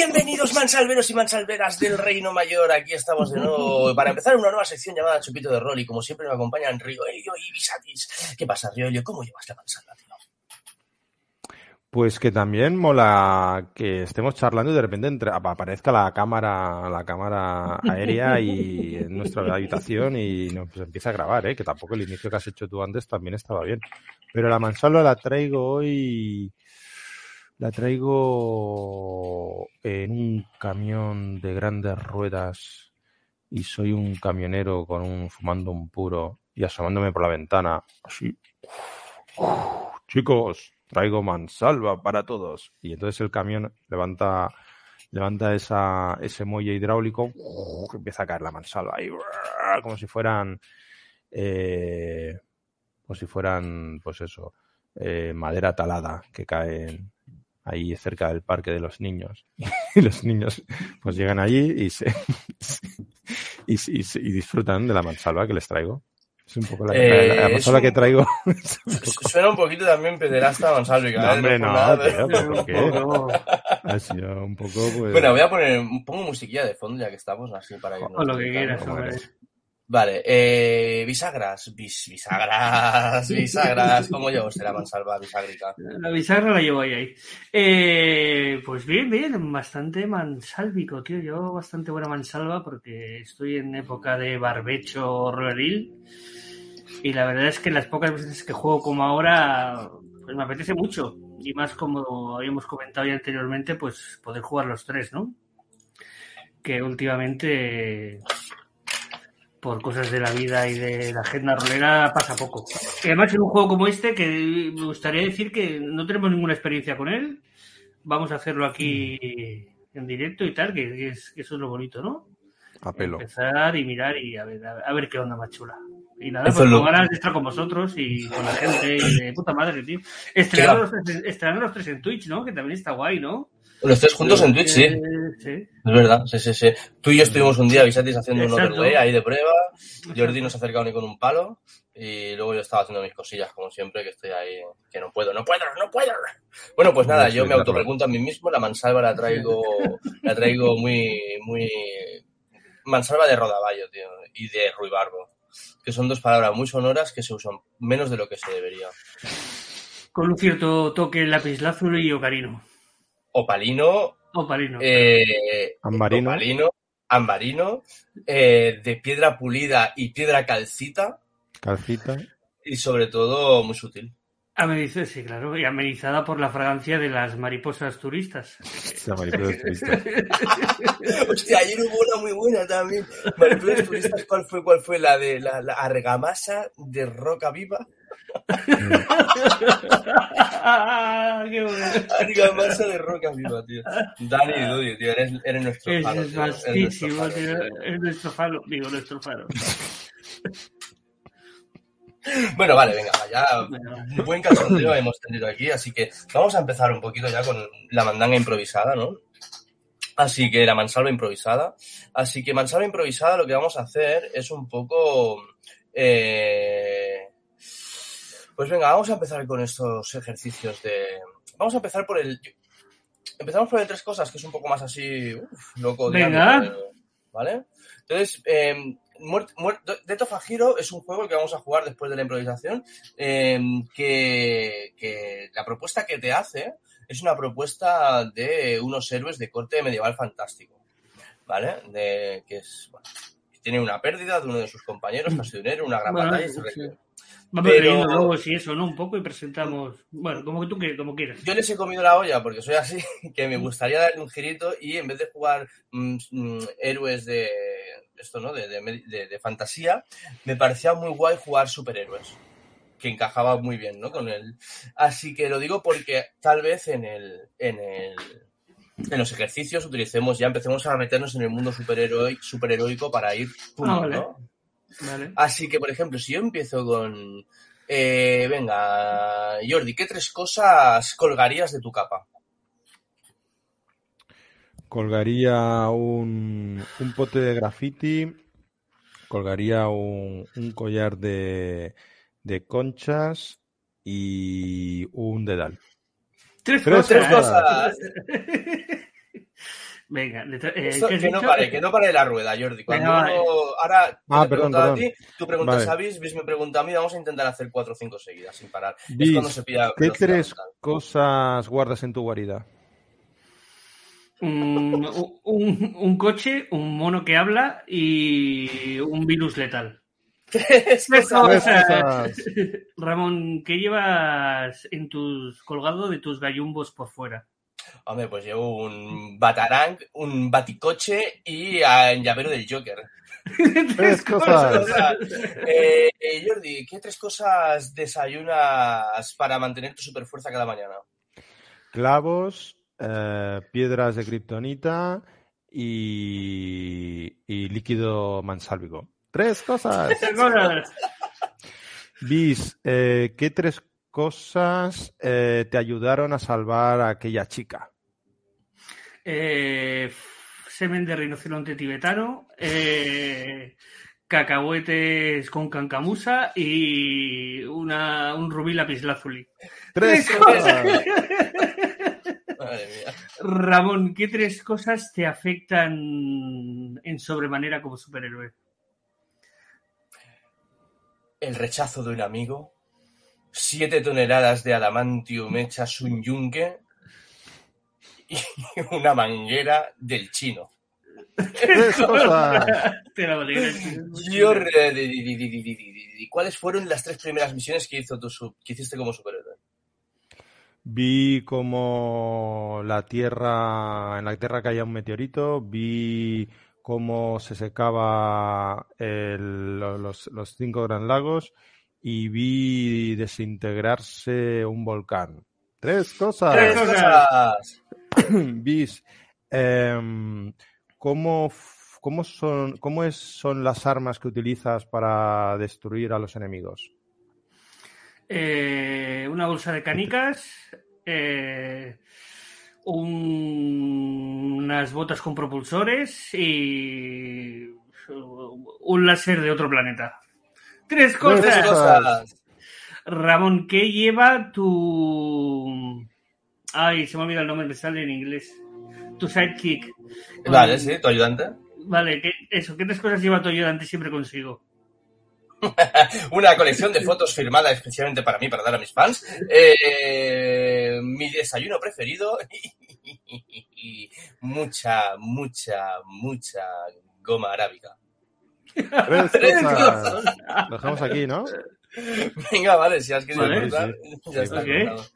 Bienvenidos mansalveros y mansalveras del Reino Mayor. Aquí estamos de nuevo para empezar una nueva sección llamada Chupito de Rol y como siempre me acompañan Rioelio y Visatis. ¿Qué pasa, Rioelio? ¿Cómo llevas la mansalva, tío? Pues que también mola que estemos charlando y de repente aparezca la cámara, la cámara aérea y en nuestra habitación y nos empieza a grabar, ¿eh? que tampoco el inicio que has hecho tú antes también estaba bien. Pero la mansalva la traigo hoy, la traigo en un camión de grandes ruedas y soy un camionero con un fumando un puro y asomándome por la ventana, así. Chicos, traigo mansalva para todos. Y entonces el camión levanta, levanta esa, ese muelle hidráulico, empieza a caer la mansalva y como si fueran, eh, como si fueran, pues eso, eh, madera talada que caen ahí cerca del parque de los niños. Y los niños pues llegan allí y se, y, y- y disfrutan de la mansalva que les traigo. Es un poco la, Eh, la- la es mansalva un- que traigo. es un poco- Suena un poquito también pederasta mansálvica. No, ¿eh? hombre, no, nada, tío, ¿por qué? Ha sido un poco, pues... Bueno, voy a poner, pongo musiquilla de fondo ya que estamos así para irnos. O lo que quieras, hombre. Vale, eh, bisagras, bis, bisagras, bisagras. ¿Cómo llevo usted la mansalva biságrica? La bisagra la llevo ahí. ahí. Eh, pues bien, bien, bastante mansálvico, tío. Yo bastante buena mansalva porque estoy en época de barbecho roeril. Y la verdad es que las pocas veces que juego como ahora, pues me apetece mucho. Y más como habíamos comentado ya anteriormente, pues poder jugar los tres, ¿no? Que últimamente, por cosas de la vida y de la agenda rolera, pasa poco. Y además en un juego como este, que me gustaría decir que no tenemos ninguna experiencia con él, vamos a hacerlo aquí en directo y tal, que, es, que eso es lo bonito, ¿no? A pelo. Empezar y mirar y a ver, a ver qué onda más chula. Y nada, Eso pues es lo- con ganas de estar con vosotros y con la gente y de puta madre, tío. Estrenar los, tres- estrenar los tres en Twitch, ¿no? Que también está guay, ¿no? Los tres juntos en Twitch, sí. Eh, sí. Es verdad, sí, sí, sí. Tú y yo estuvimos un día, Visatis, haciendo un Exacto. overlay ahí de prueba. Jordi nos ha acercado ni con un palo. Y luego yo estaba haciendo mis cosillas, como siempre, que estoy ahí, que no puedo, no puedo, no puedo. Bueno, pues nada, yo me claro. autopregunto a mí mismo, la mansalva la traigo, la traigo muy, muy, mansalva de rodaballo, tío, y de ruibarbo. Que son dos palabras muy sonoras que se usan menos de lo que se debería. Con un cierto toque lapislázuli y ocarino. Opalino, Opalino. eh, Ambarino. opalino, ambarino, eh, de piedra pulida y piedra calcita, Calcita. y sobre todo muy sutil. Amenizada, sí, claro, y amenizada por la fragancia de las mariposas turistas. La mariposa turista. Hostia, ayer hubo una muy buena también. Mariposas turistas, ¿cuál fue? ¿Cuál fue? La de la, la argamasa de Roca Viva. ¡Ah, qué bueno! Argamasa de Roca Viva, tío. Dani y Dudi, tío, eres, eres nuestro Es faro, tío, vastísimo, tío. tío. Es nuestro faro, digo, nuestro faro. Bueno, vale, venga, ya Bueno, Un buen cachondeo hemos tenido aquí, así que vamos a empezar un poquito ya con la mandanga improvisada, ¿no? Así que la mansalva improvisada. Así que mansalva improvisada lo que vamos a hacer es un poco... eh, Pues venga, vamos a empezar con estos ejercicios de... Vamos a empezar por el... Empezamos por el tres cosas, que es un poco más así... uf, loco. de Venga. ¿Vale? Entonces, eh, Death of a Hero es un juego que vamos a jugar después de la improvisación eh, que, que la propuesta que te hace es una propuesta de unos héroes de corte medieval fantástico, ¿vale? De, que es, bueno, tiene una pérdida de uno de sus compañeros, ha sido un héroe, una gran Bueno, batalla sí. requiere. Vamos Pero- leyendo luego si eso, ¿no? Un poco y presentamos. Bueno, como tú que- como quieras. Yo les he comido la olla porque soy así, que me gustaría darle un girito y en vez de jugar mm, mm, héroes de esto, ¿no? De, de, de- de fantasía, me parecía muy guay jugar superhéroes, que encajaba muy bien, ¿no? Con el. Así que lo digo porque tal vez en el, en el, en los ejercicios utilicemos ya empecemos a meternos en el mundo superheroi- superheroico para ir pum, Ah, vale. ¿no? Vale. Así que, por ejemplo, si yo empiezo con. eh, venga, Jordi, ¿qué tres cosas colgarías de tu capa? Colgaría un, un pote de graffiti. Colgaría un, un collar de, de conchas y un dedal. Tres Tres cosas. cosas. Venga, eh, Esto- ¿qué has que, no pare, que no pare la rueda, Jordi. Cuando Venga, vale. uno- ahora Ah, perdón, preguntado a perdón. ti, tú preguntas Vale. a Bis, Bis me pregunta a mí, vamos a intentar hacer cuatro o cinco seguidas sin parar. es Bis, cuando se pilla ¿qué tres mental. cosas guardas en tu guarida? Un, un- un coche, un mono que habla y un virus letal. Tres cosas. Ramón, ¿qué llevas en tus colgado de tus gallumbos por fuera? Hombre, pues llevo un batarang, un baticoche y el llavero del Joker. Tres cosas. Eh, eh, Jordi, ¿qué tres cosas desayunas para mantener tu superfuerza cada mañana? Clavos, eh, piedras de kriptonita y, y líquido mansálvico. Tres cosas. Tres cosas. Bis, eh, ¿qué tres cosas eh, te ayudaron a salvar a aquella chica? Eh, semen de rinoceronte tibetano, eh, cacahuetes con cancamusa y una, un rubí lapislázuli. Tres Tres cosas. Madre mía. Ramón, ¿qué tres cosas te afectan en sobremanera como superhéroe? el rechazo de un amigo, siete toneladas de adamantium hechas un yunque y una manguera del chino. ¿cuáles fueron las tres primeras misiones que, hizo tu que hiciste como superhéroe? Vi como la Tierra, en la Tierra caía un meteorito, vi cómo se secaba el- los, los cinco gran lagos y vi desintegrarse un volcán. Tres cosas. Tres cosas. Bis, em, ¿cómo, cómo son, cómo es, son las armas que utilizas para destruir a los enemigos? Eh, una bolsa de canicas, eh, un- unas botas con propulsores y un láser de otro planeta. Tres Tres cosas. cosas. Ramón, ¿qué lleva tu... Ay, se me ha olvidado el nombre, me sale en inglés. Tu sidekick. Vale, sí, tu ayudante. Vale, ¿qué, eso, ¿qué tres cosas lleva tu ayudante siempre consigo? Una colección de fotos firmada especialmente para mí, para dar a mis fans. Eh, mi desayuno preferido y mucha, mucha, mucha goma arábica. Tres Tres cosas. Lo dejamos aquí, ¿no? Venga, vale, si has querido Vale, cortar, ya está Ok. cortado.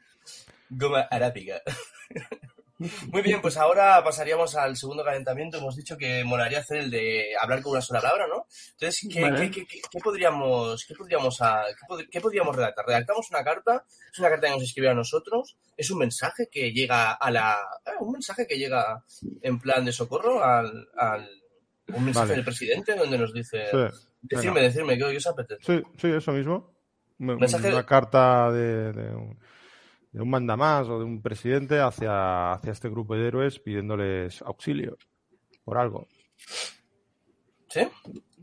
Goma arábica. Muy bien, pues ahora pasaríamos al segundo calentamiento. Hemos dicho que molaría hacer el de hablar con una sola palabra, ¿no? Entonces, ¿qué, Vale. qué- qué- qué podríamos, qué, podríamos a- qué pod- podríamos redactar? Redactamos una carta, es una carta que nos escribe a nosotros, es un mensaje que llega a la... ah, un mensaje que llega en plan de socorro al... al- un mensaje Vale. del presidente donde nos dice... Sí. Decirme, decirme, ¿qué os apetece? Sí, sí, eso mismo. Me- Mensaje- Una carta de, de un, de un mandamás o de un presidente hacia, hacia este grupo de héroes pidiéndoles auxilio por algo. ¿Sí?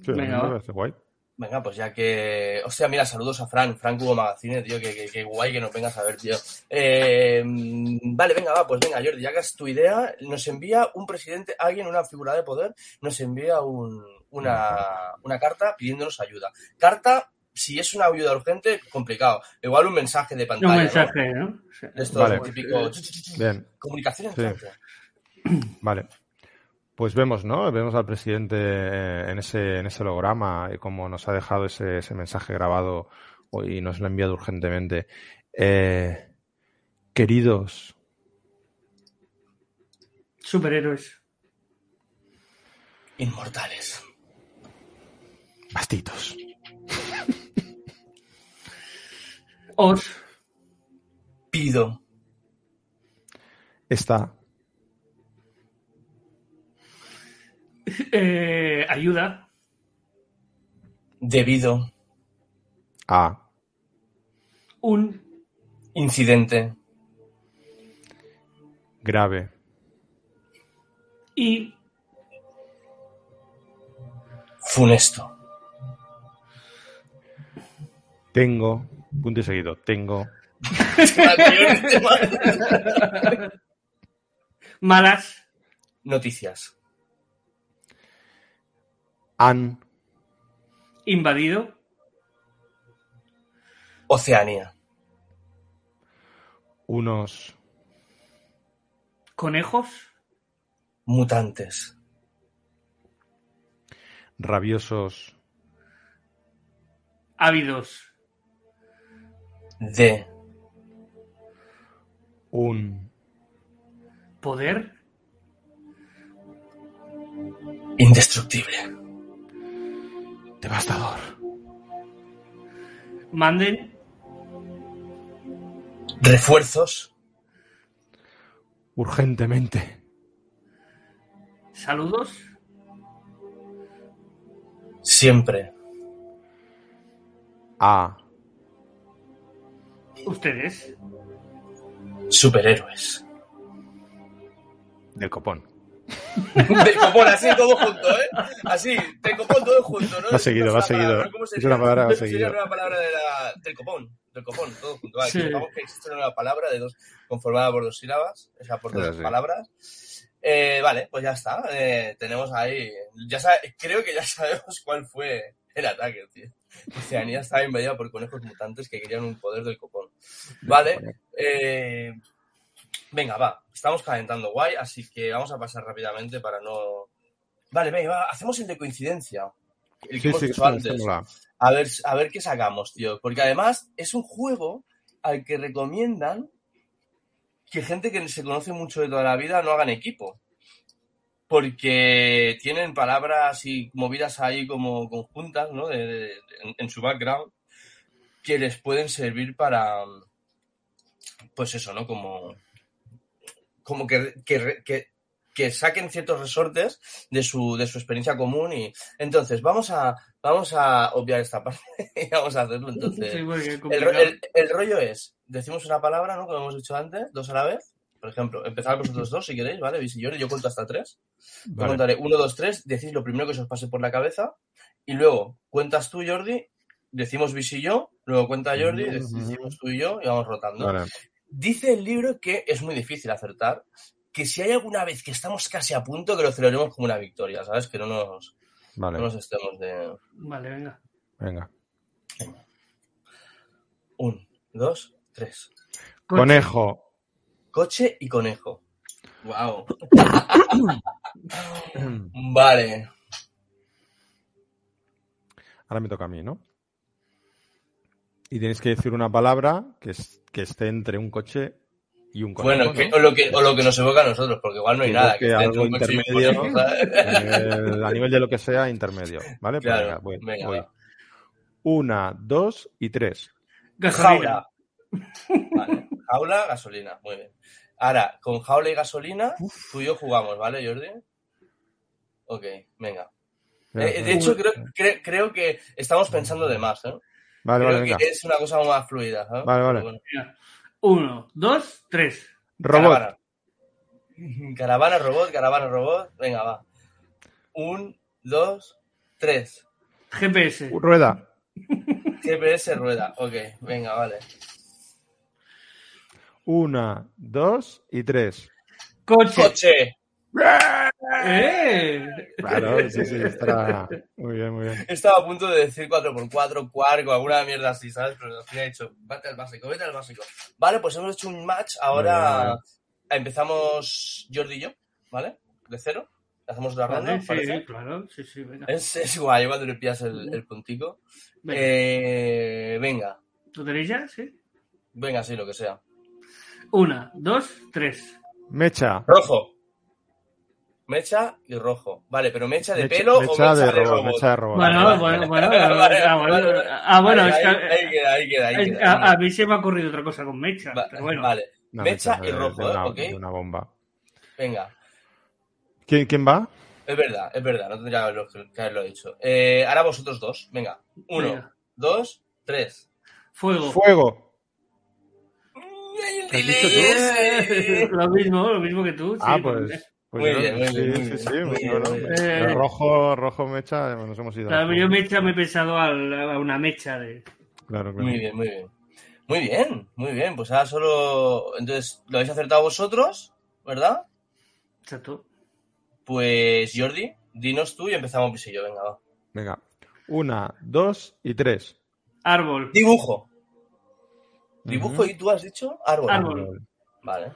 Sí, Venga, me parece guay. Venga, pues ya que. Hostia, mira, saludos a Fran, Fran Cubo Magazine, tío, que, que, que guay que nos vengas a ver, tío. Eh, vale, venga, va, pues venga, Jordi, ya que es tu idea, nos envía un presidente, alguien, una figura de poder, nos envía un- una, una carta pidiéndonos ayuda. Carta, si es una ayuda urgente, complicado. Igual un mensaje de pantalla. Un mensaje, ¿no? Sí. Estos Vale. típico. Bien, Comunicación en Sí. Vale. Pues vemos, ¿no? Vemos al presidente eh, en ese, en ese holograma y cómo nos ha dejado ese, ese mensaje grabado y nos lo ha enviado urgentemente. Eh, queridos, Superhéroes. Inmortales. bastitos. Os. Pido Esta eh, ayuda. debido a Un. incidente grave Y. funesto. tengo, punto y seguido, tengo Malas. Noticias. Han. Invadido. Oceanía. Unos. Conejos. Mutantes. Rabiosos. Ávidos. De. Un. Poder. Indestructible. Devastador. Manden. Refuerzos. Urgentemente. Saludos. Siempre. A. Ustedes. Superhéroes. Del copón. De copón, así todo junto, ¿eh? Así, de copón todo junto, ¿no? Va seguido, Es va una seguido. palabra, ¿cómo Es una palabra, va ¿Cómo sería seguido. la nueva palabra de la, del copón, del copón, todo junto. Vale, Sí. que existe una nueva palabra de dos, conformada por dos sílabas, o sea, por dos sí. palabras. Eh, vale, pues ya está. Eh, tenemos ahí, ya sabe, creo que ya sabemos cuál fue el ataque, tío. Oceanía estaba invadida por conejos mutantes que querían un poder del copón. Vale, eh, venga, va. Estamos calentando guay, así que vamos a pasar rápidamente para no. Vale, venga, va, hacemos el de coincidencia. El que Sí, hemos sí, hecho antes. A ver, a ver qué sacamos, tío. Porque además es un juego al que recomiendan que gente que se conoce mucho de toda la vida no hagan equipo. Porque tienen palabras y movidas ahí como conjuntas, ¿no? De- de- de- en, en su background, que les pueden servir para, pues eso, ¿no? Como, como que, que, que, que saquen ciertos resortes de su, de su experiencia común y entonces vamos a, vamos a obviar esta parte y vamos a hacerlo entonces. Sí, El, el- el rollo es, decimos una palabra, ¿no? Como hemos dicho antes, dos a la vez. Por ejemplo, empezad vosotros dos si queréis, ¿vale? Luis y Jordi, yo cuento hasta tres. Yo Vale. contaré uno, dos, tres, decís lo primero que se os pase por la cabeza y luego cuentas tú, Jordi, decimos Bis y yo, luego cuenta Jordi, decimos tú y yo y vamos rotando. Vale. Dice el libro que es muy difícil acertar, que si hay alguna vez que estamos casi a punto, que lo celebremos como una victoria, ¿sabes? Que no nos, Vale. no nos estemos de... Vale, venga. Venga. Un, dos, tres. Conejo. Coche y conejo. Wow. Vale. Ahora me toca a mí, ¿no? Y tenéis que decir una palabra que, es- que esté entre un coche y un conejo. Bueno, ¿no? que- o, lo que, o lo que nos evoca a nosotros, porque igual no hay nada. Que esté entre algo un coche y un intermedio, conejo, ¿sabes? A nivel, a nivel de lo que sea, intermedio. ¿Vale? Pues venga, voy, venga, voy. va. Una, dos y tres. Gasolina. Vale. Jaula, gasolina. Muy bien. Ahora, con jaula y gasolina, tú y yo jugamos, ¿vale, Jordi? Ok, venga. Eh, de hecho, creo, cre- creo que estamos pensando de más, ¿eh? vale, creo vale, venga. es una cosa más fluida. Vale, vale. Bueno. Uno, dos, tres. Robot. Caravana. Caravana, robot, caravana, robot. Venga, va. Un, dos, tres. GPS. Rueda. GPS rueda. Ok, venga, vale. Una, dos y tres. Coche. Coche. ¡Eh! Claro, sí, sí, estará. Muy bien, muy bien. Estaba a punto de decir 4x4, cuarco, alguna mierda así, ¿sabes? Pero al final he dicho, vete al básico, vete al básico. Vale, pues hemos hecho un match. Ahora empezamos Jordi y yo, ¿vale? De cero. Hacemos la ronda, Vale, sí, ¿parece? claro. Sí, sí, venga. Es, es guay cuando le pillas el, el puntico. Venga. Eh, venga, ¿Lo tenéis ya? Sí. venga, sí, lo que sea. Una, dos, tres. Mecha. Rojo. Mecha y rojo. Vale, pero mecha de Mecha- pelo o mecha mecha de de robot, robot. mecha de robot. Bueno, vale, bueno, bueno. vale, ah, bueno, vale. ah, bueno, Ahí- es que ahí, queda, ahí queda, ahí queda. a, a mí se me ha ocurrido otra cosa con Mecha. Va- pero bueno. Vale, Una mecha y rojo, de ¿eh? una, Ok. de una bomba. venga. ¿Quién, quién va? Es verdad, es verdad, no tendría que haberlo, que haberlo dicho. Eh, ahora vosotros dos, venga. Uno, Venga. dos, tres. Fuego. Fuego. Lo mismo, lo mismo que tú. sí, ah, pues. pues Muy yo- bien, sí, sí, sí, bueno. Eh, rojo, rojo, mecha, nos hemos ido. claro, yo mecha me he pensado al- a una mecha de. Claro, claro. Muy bien, muy bien. Muy bien, muy bien. Pues ahora solo. Entonces, lo habéis acertado vosotros, ¿verdad? Exacto. Pues Jordi, dinos tú y empezamos pisillo, venga, va. Venga. Una, dos y tres. Árbol. Dibujo. Dibujo Ujú. y tú has dicho árbol. Árbol. Vale.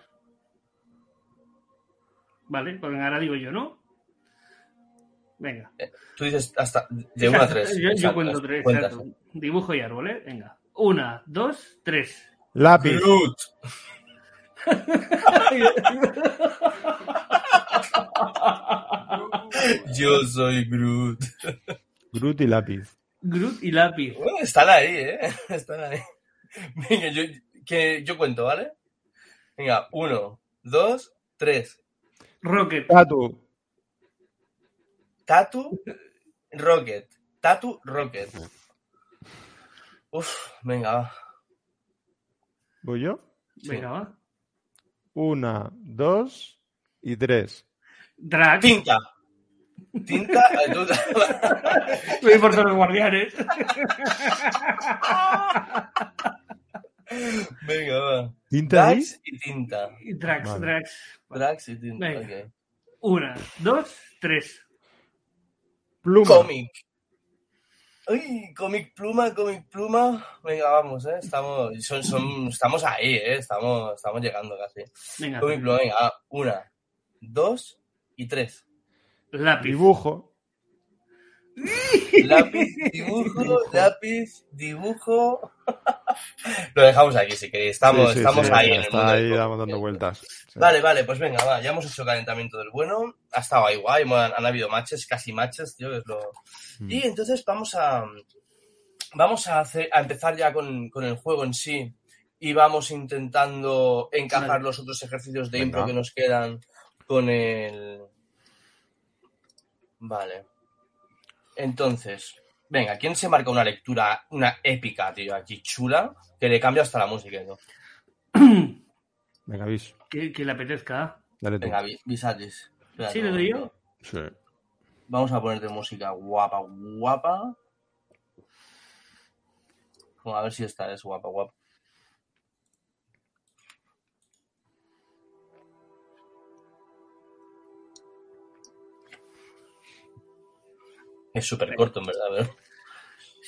Vale, pues ahora digo yo, ¿no? Venga. Tú dices hasta de 1 a Exacto, 3. Yo, yo cuento tres, exacto. Dibujo y árbol, ¿eh? Venga. Una, dos, tres. Lápiz. Groot. Yo soy Groot. Groot y lápiz. Groot y lápiz. Bueno, están ahí, ¿eh? Están ahí. Venga, yo, que, yo cuento, ¿vale? Venga, uno, dos, tres. Rocket. Tatu. Tatu, Rocket. Tatu, Rocket. Uf, venga, va. ¿Voy yo? Venga, va. Una, dos y tres. Drag. Tinta. Tinta, Voy por todos los guardianes. Venga, va. ¿Tinta? Drax y tinta. Drax, Vale. Drax. Drax y tinta. Venga. Una, dos, tres. Pluma. Cómic. Uy, cómic pluma, cómic pluma. Venga, vamos, ¿eh? Estamos, son, son, estamos ahí, ¿eh? Estamos, estamos llegando casi. Venga. Cómic pluma, venga, una, dos y tres. Lápiz. Dibujo. Lápiz, dibujo, lápiz, dibujo. Lo dejamos aquí si queréis. Estamos, Sí, sí, estamos sí, ahí ya en el mundo ahí damos dando vueltas. Sí. Vale, vale, pues venga, va. Ya hemos hecho calentamiento del bueno. Ha estado ahí guay. Han, han habido matches, casi matches, tío, que es lo. Mm. Y entonces vamos a. Vamos a, hacer, a empezar ya con, con el juego en sí. Y vamos intentando encajar los otros ejercicios de impro que nos quedan con el. Vale. Entonces, venga, ¿quién se marca una lectura, una épica, tío, aquí chula, que le cambia hasta la música y todo? Venga, bis. que, que le apetezca. Dale tú. Venga. Espérate ¿Sí le doy yo? Sí. Vamos a ponerte música guapa, guapa. Bueno, a ver si esta es guapa, guapa. Es súper corto, en verdad, pero...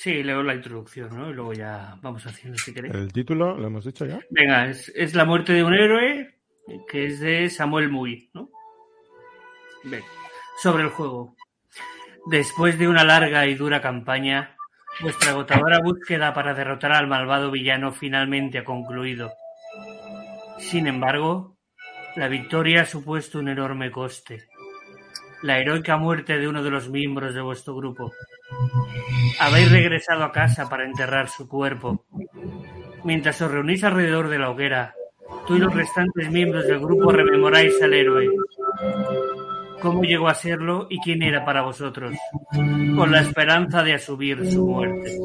Sí, leo la introducción, ¿no? Y luego ya vamos haciendo si queréis. El título, ¿lo hemos dicho ya? Venga, es, es la muerte de un héroe que es de Samuel Muy, ¿no? Sobre el juego. Después de una larga y dura campaña, vuestra agotadora búsqueda para derrotar al malvado villano finalmente ha concluido. Sin embargo, la victoria ha supuesto un enorme coste. La heroica muerte de uno de los miembros de vuestro grupo. Habéis regresado a casa para enterrar su cuerpo. Mientras os reunís alrededor de la hoguera, tú y los restantes miembros del grupo rememoráis al héroe. ¿Cómo llegó a serlo y quién era para vosotros? Con la esperanza de asumir su muerte.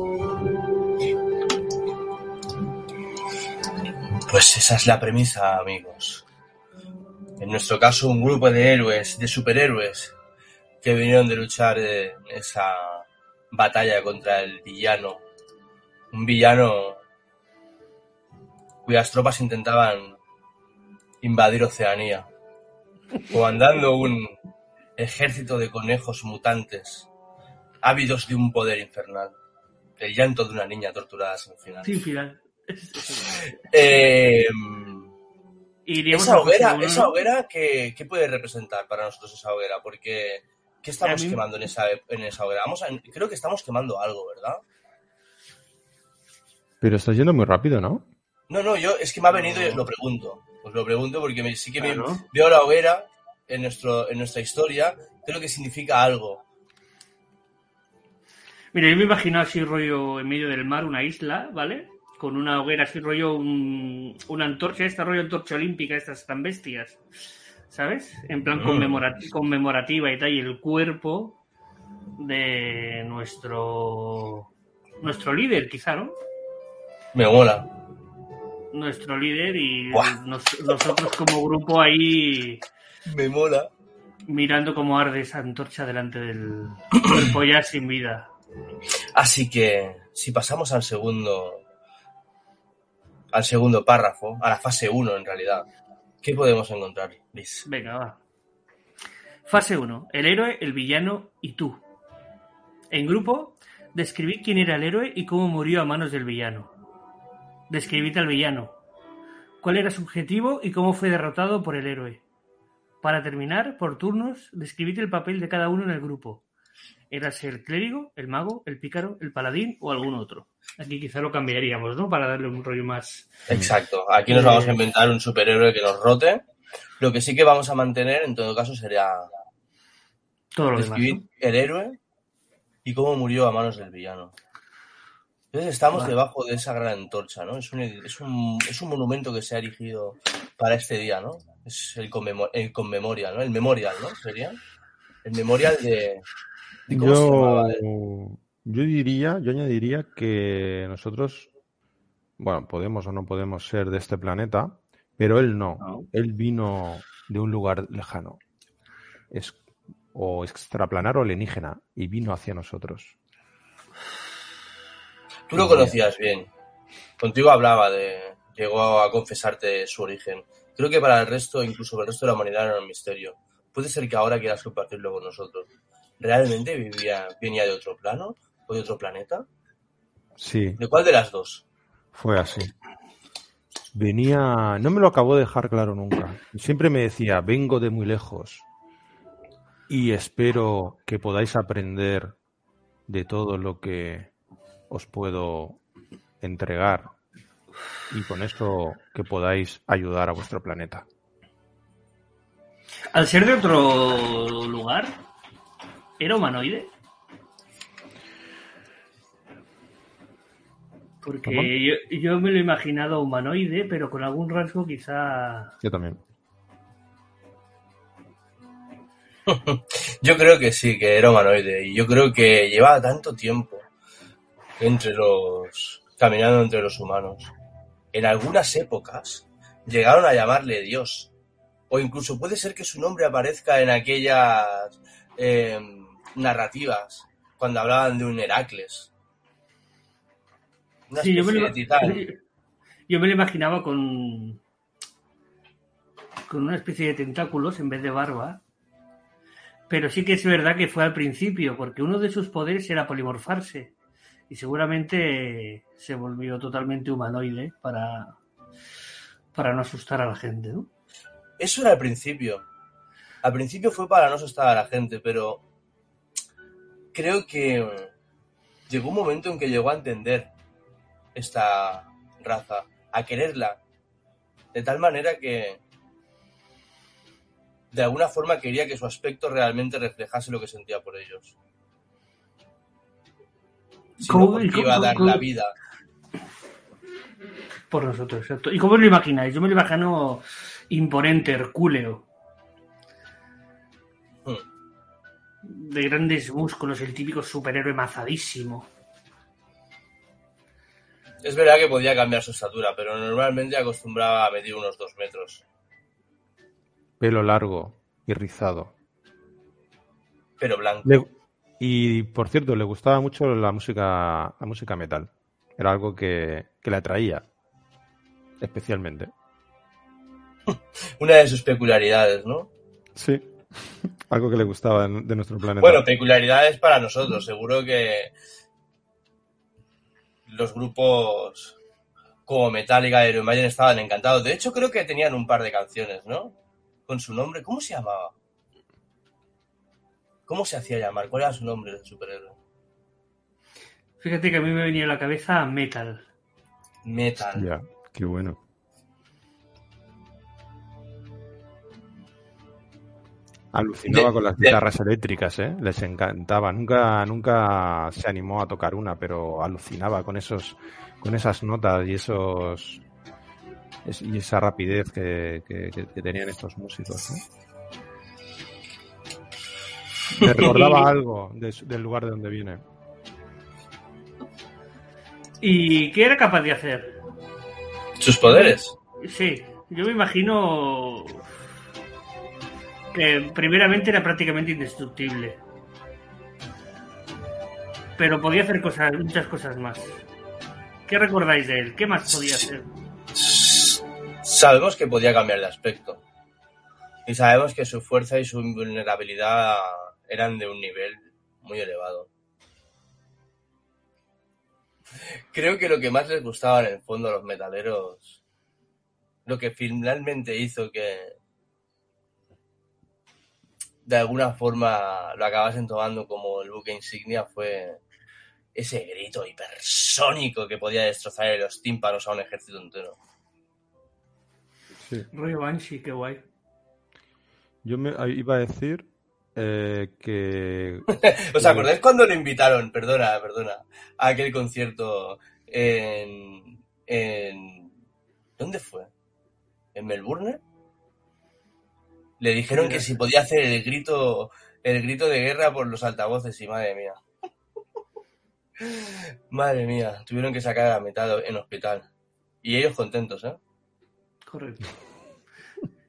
Pues esa es la premisa, amigos. En nuestro caso, un grupo de héroes, de superhéroes, que vinieron de luchar en esa batalla contra el villano. Un villano cuyas tropas intentaban invadir Oceanía, comandando un ejército de conejos mutantes, ávidos de un poder infernal. El llanto de una niña torturada sin final. Sin final. Eh, Esa hoguera, uno, esa ¿no? hoguera ¿qué, qué puede representar para nosotros esa hoguera? Porque ¿qué estamos mí- quemando en esa, en esa hoguera? Vamos a, creo que estamos quemando algo, ¿verdad? Pero estás yendo muy rápido, ¿no? No, no, yo es que me ha venido y os lo pregunto. Os lo pregunto porque me- sí que me- veo la hoguera en, nuestro, en nuestra historia, creo que significa algo. Mira, yo me imagino así rollo en medio del mar, una isla, ¿vale? Con una hoguera así rollo, un- una antorcha, esta rollo antorcha olímpica, estas tan bestias, ¿sabes? En plan conmemorati- conmemorativa y tal, y el cuerpo de nuestro nuestro líder, quizá, ¿no? Me mola. Nuestro líder y nos- nosotros como grupo ahí Me mola. mirando cómo arde esa antorcha delante del cuerpo ya sin vida. Así que, si pasamos al segundo. Al segundo párrafo, a la fase 1 en realidad. ¿Qué podemos encontrar, Liz? Venga, va. Fase 1. El héroe, el villano y tú. En grupo, describid quién era el héroe y cómo murió a manos del villano. Describid al villano. Cuál era su objetivo y cómo fue derrotado por el héroe. Para terminar, por turnos, describid el papel de cada uno en el grupo. ¿Eras el clérigo, el mago, el pícaro, el paladín o algún otro? Aquí quizá lo cambiaríamos, ¿no? Para darle un rollo más. Exacto. Aquí nos vamos a inventar un superhéroe que nos rote. Lo que sí que vamos a mantener, en todo caso, sería Todo lo demás. ¿no? el héroe y cómo murió a manos del villano. Entonces estamos Vale. debajo de esa gran antorcha, ¿no? Es un, es, un, es un monumento que se ha erigido para este día, ¿no? Es el conmemorial, ¿no? El memorial, ¿no? Sería el memorial de... de ¿Cómo se Yo, yo diría, yo añadiría que nosotros, bueno, podemos o no podemos ser de este planeta, pero él no. No. Él vino de un lugar lejano. Es o extraplanar o alienígena y vino hacia nosotros. Tú lo conocías bien. Contigo hablaba de... Llegó a confesarte su origen. Creo que para el resto, incluso para el resto de la humanidad, era un misterio. Puede ser que ahora quieras compartirlo con nosotros. ¿Realmente vivía, venía de otro plano? ¿O de otro planeta? Sí, ¿De cuál de las dos? fue así. Venía, no me lo acabó de dejar claro nunca. Siempre me decía, vengo de muy lejos y espero que podáis aprender de todo lo que os puedo entregar y con eso que podáis ayudar a vuestro planeta. Al ser de otro lugar, ¿era humanoide? Porque yo, yo me lo he imaginado humanoide, pero con algún rasgo quizá... Yo también. Yo creo que sí, que era humanoide. Y yo creo que llevaba tanto tiempo entre los. caminando entre los humanos. En algunas épocas llegaron a llamarle Dios. O incluso puede ser que su nombre aparezca en aquellas eh, narrativas cuando hablaban de un Heracles. Una Sí, yo me, lo, yo me lo imaginaba con, con una especie de tentáculos en vez de barba. Pero sí que es verdad que fue al principio, porque uno de sus poderes era polimorfarse. Y seguramente se volvió totalmente humanoide para, para no asustar a la gente, ¿no? Eso era al principio. Al principio fue para no asustar a la gente, pero creo que llegó un momento en que llegó a entender esta raza, a quererla, de tal manera que de alguna forma quería que su aspecto realmente reflejase lo que sentía por ellos. Si ¿Cómo- iba a dar cómo- la vida. Por nosotros, exacto. ¿Y cómo lo imagináis? Yo me lo imagino imponente, hercúleo. De grandes músculos, el típico superhéroe mazadísimo. Es verdad que podía cambiar su estatura, pero normalmente acostumbraba a medir unos dos metros. Pelo largo y rizado. Pero blanco. Le- y por cierto, le gustaba mucho la música, la música metal. Era algo que, que le atraía. Especialmente. Una de sus peculiaridades, ¿no? Sí. Algo que le gustaba de, nuestro planeta. Bueno, peculiaridades para nosotros. Seguro que los grupos como Metallica y Iron Maiden estaban encantados. De hecho, creo que tenían un par de canciones, ¿no? Con su nombre. ¿Cómo se llamaba? ¿Cómo se hacía llamar? ¿Cuál era su nombre del superhéroe? Fíjate que a mí me venía a la cabeza metal. Metal. Ya, qué bueno. Alucinaba De- con las de- guitarras eléctricas, ¿eh? Les encantaba. Nunca, nunca se animó a tocar una, pero alucinaba con esos, con esas notas y esos es- y esa rapidez que, que- que- que tenían estos músicos. ¿no? Me recordaba algo de del lugar de donde viene. ¿Y qué era capaz de hacer? Sus poderes. Sí, yo me imagino que primeramente era prácticamente indestructible. Pero podía hacer cosas, muchas cosas más. ¿Qué recordáis de él? ¿Qué más podía hacer? Sabemos que podía cambiar de aspecto. Y sabemos que su fuerza y su invulnerabilidad eran de un nivel muy elevado. Creo que lo que más les gustaba en el fondo a los metaleros, lo que finalmente hizo que de alguna forma lo acabasen tomando como el buque insignia fue ese grito hipersónico que podía destrozar los tímpanos a un ejército entero. Sí. Rollo Banshee, qué guay. Yo me iba a decir eh, que. ¿Os acordáis cuando lo invitaron, perdona, perdona, a aquel concierto en. en ¿Dónde fue? ¿En Melbourne? Le dijeron que si podía hacer el grito, el grito de guerra por los altavoces y madre mía. Madre mía, tuvieron que sacar a mitad en hospital. Y ellos contentos, ¿eh? Correcto.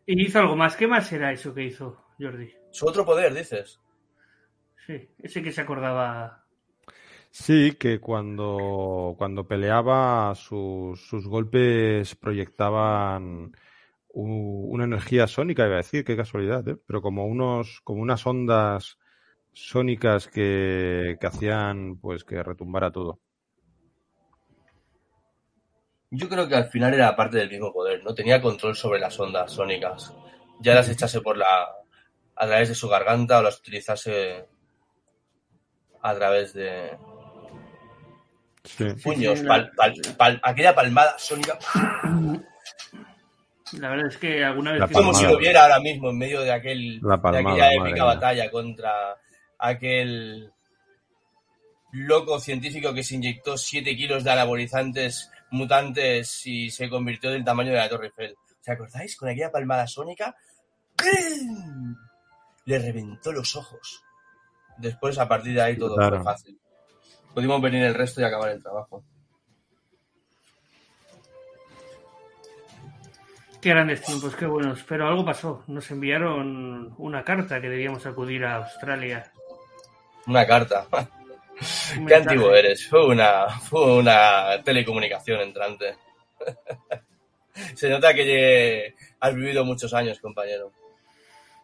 Y hizo algo más. ¿Qué más era eso que hizo Jordi? Su otro poder, dices. Sí, ese que se acordaba. Sí, que cuando, cuando peleaba sus, sus golpes proyectaban una energía sónica, iba a decir, qué casualidad, ¿eh? pero como unos, como unas ondas sónicas que, que hacían pues que retumbara todo. Yo creo que al final era parte del mismo poder, ¿no? Tenía control sobre las ondas sónicas. Ya las echase por la. a través de su garganta o las utilizase a través de Sí. puños. sí, pal- pal- pal- aquella palmada sónica. La verdad es que alguna vez Como si lo viera ahora mismo en medio de aquel La de aquella épica batalla contra aquel loco científico que se inyectó 7 kilos de anabolizantes mutantes y se convirtió del tamaño de la Torre Eiffel. ¿Os acordáis? Con aquella palmada sónica. Le reventó los ojos. Después, a partir de ahí, todo Claro. fue fácil. Pudimos venir el resto y acabar el trabajo. Qué grandes tiempos, qué buenos. Pero algo pasó. Nos enviaron una carta que debíamos acudir a Australia. Una carta. Un Qué antiguo eres. Fue una, fue una telecomunicación entrante. Se nota que has vivido muchos años, compañero.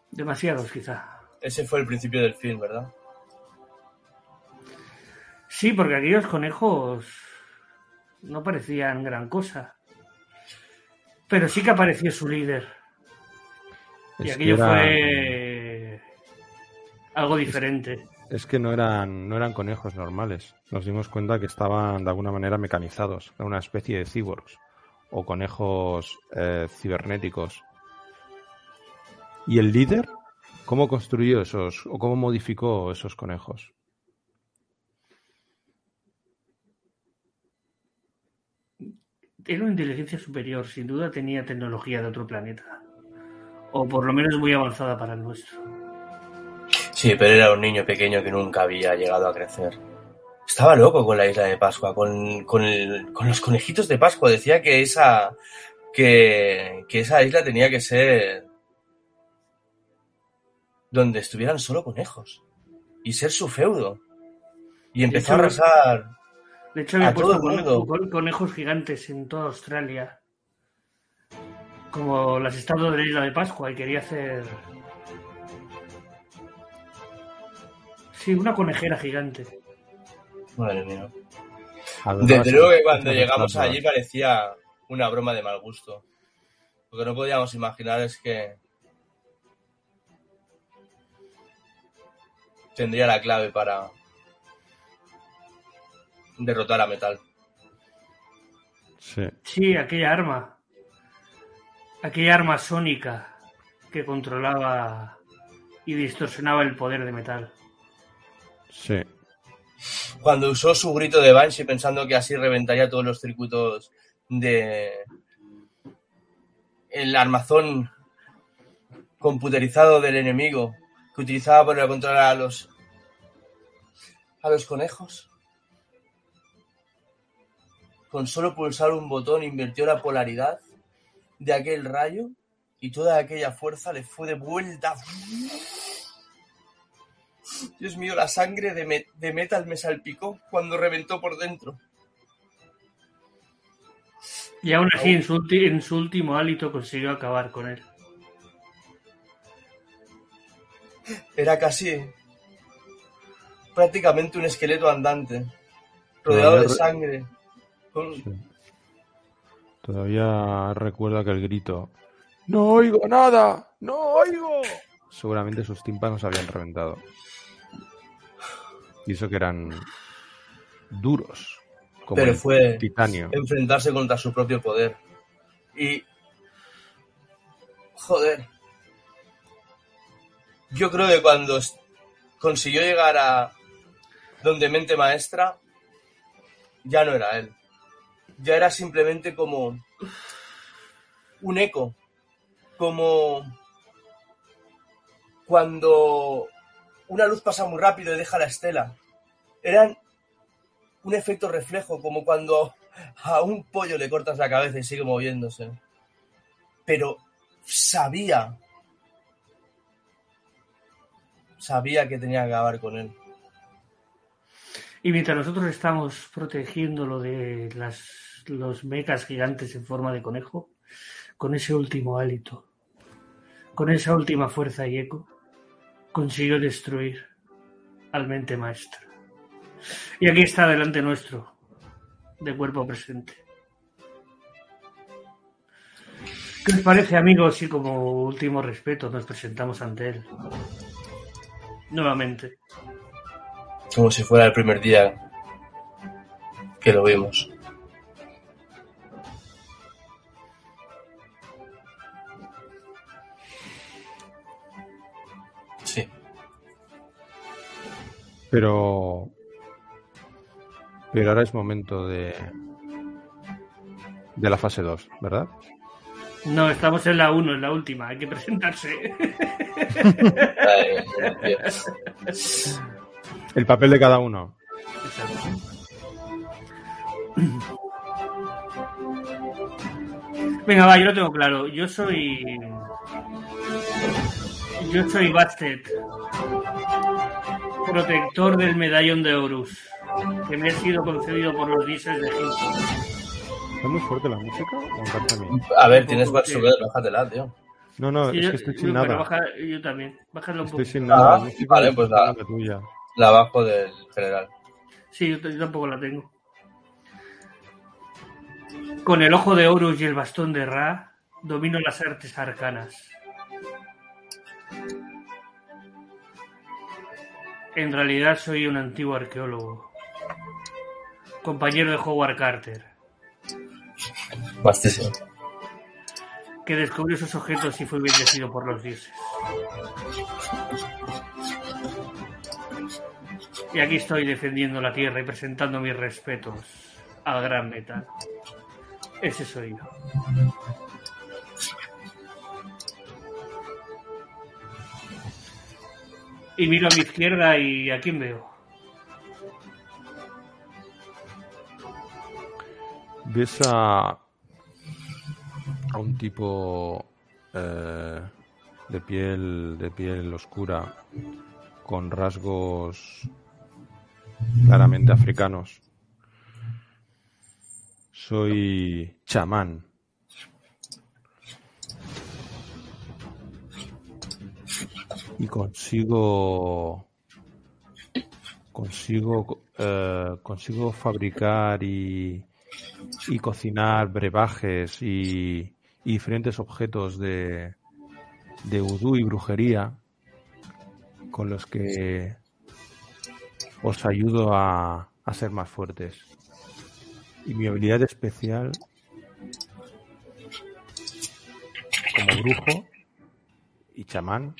Demasiados, quizá. Ese fue el principio del film, ¿verdad? Sí, porque aquellos conejos no parecían gran cosa. Pero sí que apareció su líder. Y Es aquello fue algo diferente. Es que no eran, no eran conejos normales. Nos dimos cuenta que estaban de alguna manera mecanizados. Era una especie de cyborgs o conejos eh, cibernéticos. ¿Y el líder? ¿Cómo construyó esos o cómo modificó esos conejos? Era una inteligencia superior, sin duda tenía tecnología de otro planeta. O por lo menos muy avanzada para el nuestro. Sí, pero era un niño pequeño que nunca había llegado a crecer. Estaba loco con la isla de Pascua, con, con, el- con los conejitos de Pascua. Decía que esa, que, que esa isla tenía que ser donde estuvieran solo conejos. Y ser su feudo. Y empezó a arrasar. De hecho, había puesto con- conejos gigantes en toda Australia. Como las estatuas de la isla de Pascua y quería hacer. Sí, una conejera gigante. Madre mía. Desde luego que cuando llegamos allí parecía una broma de mal gusto. Lo que no podíamos imaginar es que tendría la clave para derrotar a Metal. Sí, Sí, aquella arma. Aquella arma sónica que controlaba y distorsionaba el poder de metal. sí. Cuando usó su grito de Banshee pensando que así reventaría todos los circuitos de el armazón computerizado del enemigo que utilizaba para controlar a los a los conejos. Con solo pulsar un botón invirtió la polaridad de aquel rayo y toda aquella fuerza le fue de vuelta. Dios mío, la sangre de, Me- de Metal me salpicó cuando reventó por dentro. Y aún así, en su, en su último hálito consiguió acabar con él. era casi prácticamente un esqueleto andante, rodeado de sangre. Sí. Todavía recuerdo aquel grito. ¡No oigo nada! ¡No oigo! Seguramente sus tímpanos habían reventado. Y eso que eran duros. Como Pero el fue titanio. enfrentarse contra su propio poder. Y... Joder. Yo creo que cuando consiguió llegar a donde mente maestra, ya no era él. Ya era simplemente como un eco. Como cuando una luz pasa muy rápido y deja la estela. Eran un efecto reflejo, como cuando a un pollo le cortas la cabeza y sigue moviéndose. Pero sabía, sabía que tenía que acabar con él. Y mientras nosotros estamos protegiéndolo de las, los mecas gigantes en forma de conejo, con ese último hálito, con esa última fuerza y eco, consiguió destruir al mente maestra. Y aquí está delante nuestro, de cuerpo presente. ¿Qué os parece, amigos? Y como último respeto, nos presentamos ante él. Nuevamente. Como si fuera el primer día que lo vimos. Pero. Pero ahora es momento de. De la fase 2, ¿verdad? No, estamos en la 1, en la última, hay que presentarse. El papel de cada uno. Venga, va, yo lo tengo claro. Yo soy. Yo soy Bastet, protector del medallón de Horus, que me ha sido concedido por los dioses de Egipto. ¿Es muy fuerte la música? ¿O me parece a mí? A ver, tienes poco, Batsuber, bájatela, tío. No, no, Sí, es yo- que estoy sin nada. baja- yo también. Bájalo un Estoy poco. sin nada. Ah, vale, es pues la- la tuya. La bajo del general. Sí, yo, yo tampoco la tengo. Con el ojo de Horus y el bastón de Ra, domino las artes arcanas. En realidad soy un antiguo arqueólogo, compañero de Howard Carter, Bastísimo. que descubrió esos objetos y fue bendecido por los dioses. Y aquí estoy defendiendo la tierra y presentando mis respetos al gran metal. Ese soy yo. Y miro a mi izquierda y ¿a quién veo? Ves a, un tipo eh, de piel de piel oscura con rasgos claramente africanos. Soy chamán. Y consigo consigo eh, consigo fabricar y y cocinar brebajes y, y diferentes objetos de, de vudú y brujería con los que os ayudo a, a ser más fuertes. Y mi habilidad especial como brujo y chamán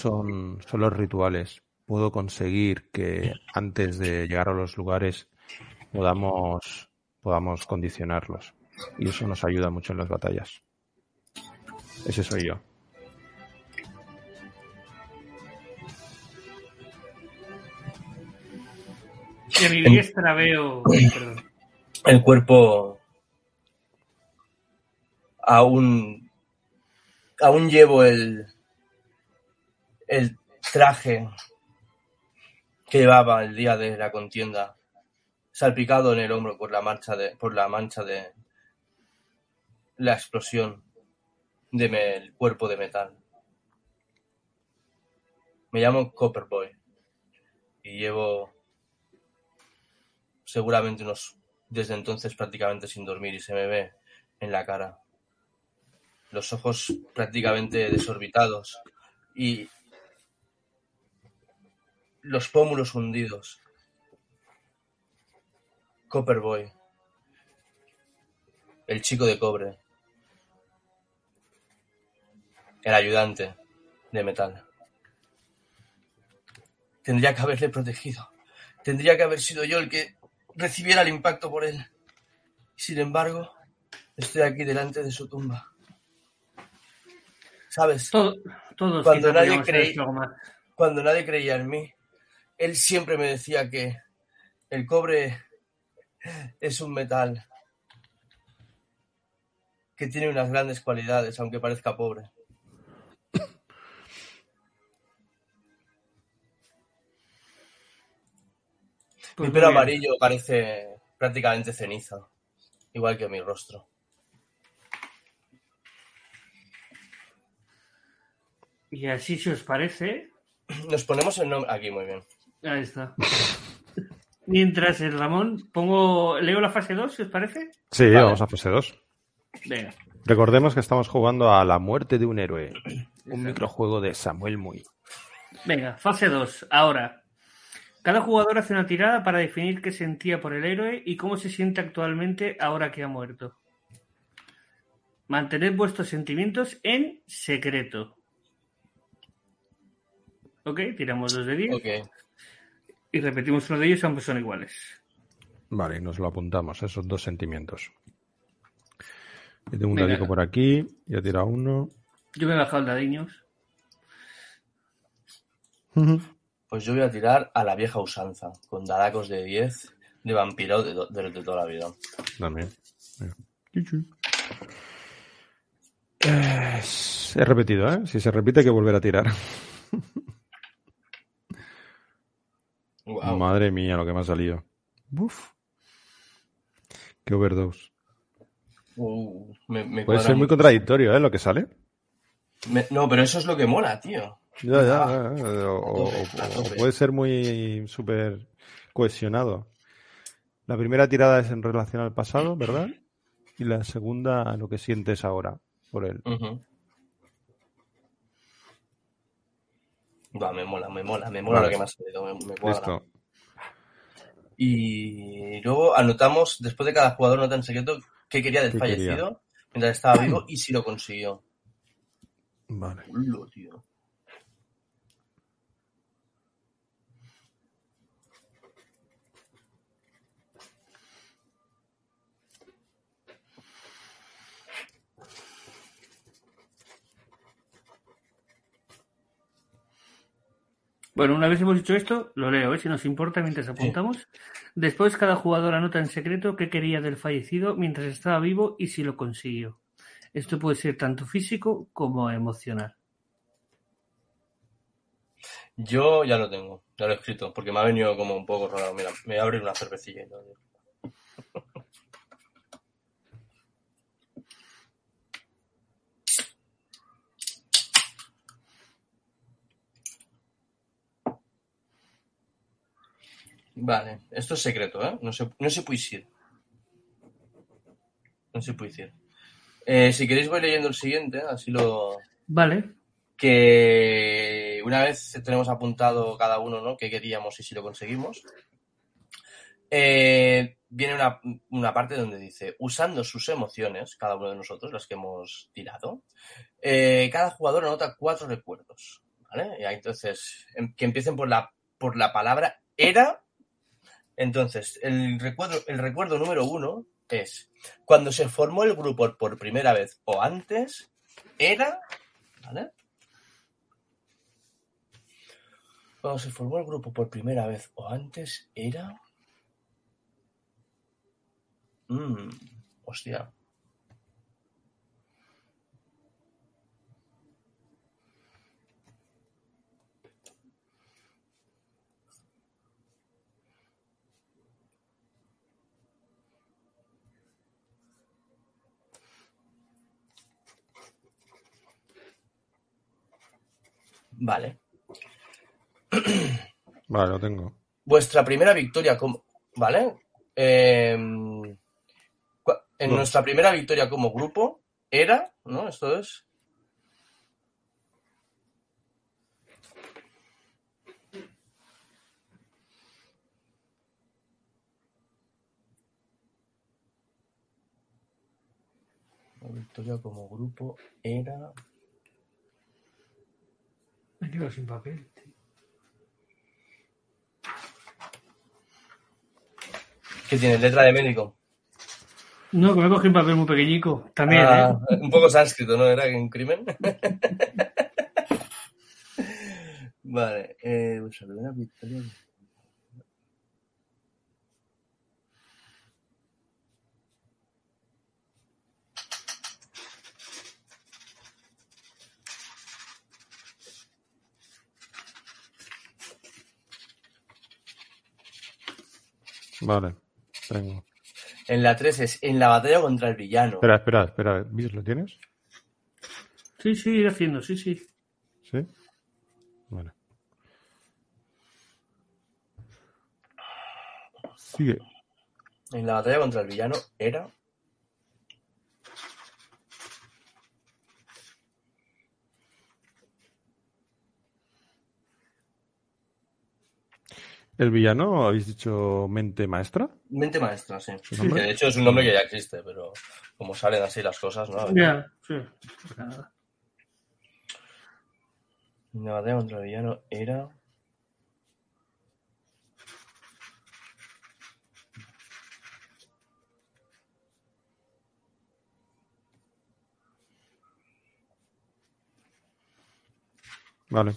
son, son los rituales. Puedo conseguir que antes de llegar a los lugares podamos podamos condicionarlos. Y eso nos ayuda mucho en las batallas. Ese soy yo. Y a mi diestra veo. Perdón. El cuerpo aún aún llevo el el traje que llevaba el día de la contienda salpicado en el hombro por la de por la mancha de la explosión de me- el cuerpo de metal Me llamo Copperboy. Y llevo seguramente unos desde entonces prácticamente sin dormir y se me ve en la cara. Los ojos prácticamente desorbitados y los pómulos hundidos. Copperboy. El chico de cobre. El ayudante de metal. Tendría que haberle protegido. Tendría que haber sido yo el que recibiera el impacto por él. Sin embargo, estoy aquí delante de su tumba. ¿Sabes? Todo, todos Cuando nadie podríamos haber creí- hecho algo más. Cuando nadie creía en mí, él siempre me decía que el cobre es un metal que tiene unas grandes cualidades, aunque parezca pobre. Pues mi pelo amarillo parece prácticamente ceniza, igual que mi rostro. Y así, si os parece, Nos ponemos el nombre aquí, muy bien. Ahí está. Mientras el Ramón, pongo, leo la fase 2, si os parece. Sí, Vale. vamos a fase 2. Venga. Recordemos que estamos jugando a La muerte de un héroe. Un microjuego de Samuel Muy. Venga, fase 2. Ahora, cada jugador hace una tirada para definir qué sentía por el héroe y cómo se siente actualmente ahora que ha muerto. Mantened vuestros sentimientos en secreto. Ok, tiramos dos de 10 Ok. Y repetimos uno de ellos, ambos son iguales. Vale, y nos lo apuntamos, esos dos sentimientos. Yo tengo un Venga. dadico por aquí, yo he tirado uno. Yo me he bajado el dadiños. Pues yo voy a tirar a la vieja usanza, con dadacos de 10 de vampiro de, de- de toda la vida. También. Es- He repetido, ¿eh? Si se repite hay que volver a tirar. Madre mía, lo que me ha salido. Uf. Qué overdose. Uh, me- me Puede ser muy mucho. contradictorio, ¿eh? Lo que sale. Me- no, pero eso es lo que mola, tío. Ya, ya, Ah, ya, ya. O, tope, a puede ser muy súper cohesionado. La primera tirada es en relación al pasado, ¿verdad? Y la segunda lo que sientes ahora por él. Va, me mola, me mola, me mola Vale. lo que me ha salido, me, me. Listo. Y luego anotamos, después de cada jugador nota en secreto qué quería del ¿Qué quería? fallecido mientras estaba vivo y si lo consiguió. Vale. Ulo, tío. Bueno, una vez hemos dicho esto, lo leo, ¿eh? si nos importa mientras apuntamos. Después, cada jugador anota en secreto qué quería del fallecido mientras estaba vivo y si lo consiguió. Esto puede ser tanto físico como emocional. Yo ya lo tengo, ya lo he escrito, porque me ha venido como un poco raro. Mira, me voy a abrir una cervecilla y todo. Vale, esto es secreto, ¿eh? No se, no se puede decir. No se puede decir. Eh, si queréis voy leyendo el siguiente, así lo, Vale, que una vez tenemos apuntado cada uno ¿no? qué queríamos y si lo conseguimos, eh, viene una, una parte donde dice, usando sus emociones, cada uno de nosotros, las que hemos tirado, eh, cada jugador anota cuatro recuerdos. ¿vale? Y ahí, entonces, em- que empiecen por la, por la palabra era. Entonces, el recuerdo, el recuerdo número uno es cuando se formó el grupo por primera vez o antes, era ¿Vale? Cuando se formó el grupo por primera vez o antes era. Mmm, hostia. Vale. Vale, lo tengo. Vuestra primera victoria como... ¿Vale? Eh, en No. nuestra primera victoria como grupo era, ¿no? Esto es... La victoria como grupo era... Me quedo sin papel. tío. ¿Qué tiene? Letra de médico. No, que me cogí un papel muy pequeñico. También, Ah, ¿eh? Un poco sánscrito, ¿no? ¿Era un crimen? vale. Eh, vuestra Vale, tengo. En la 3 es en la batalla contra el villano. Espera, espera, espera. ¿Vis lo tienes? Sí, sí, ir haciendo, sí, sí. ¿Sí? Vale. Sigue. En la batalla contra el villano era. ¿El villano habéis dicho mente maestra? Mente maestra, sí. ¿Su Que de hecho es un nombre que ya existe, pero como salen así las cosas, ¿no? Ya, sí. Nada. La batalla contra el villano era. Vale.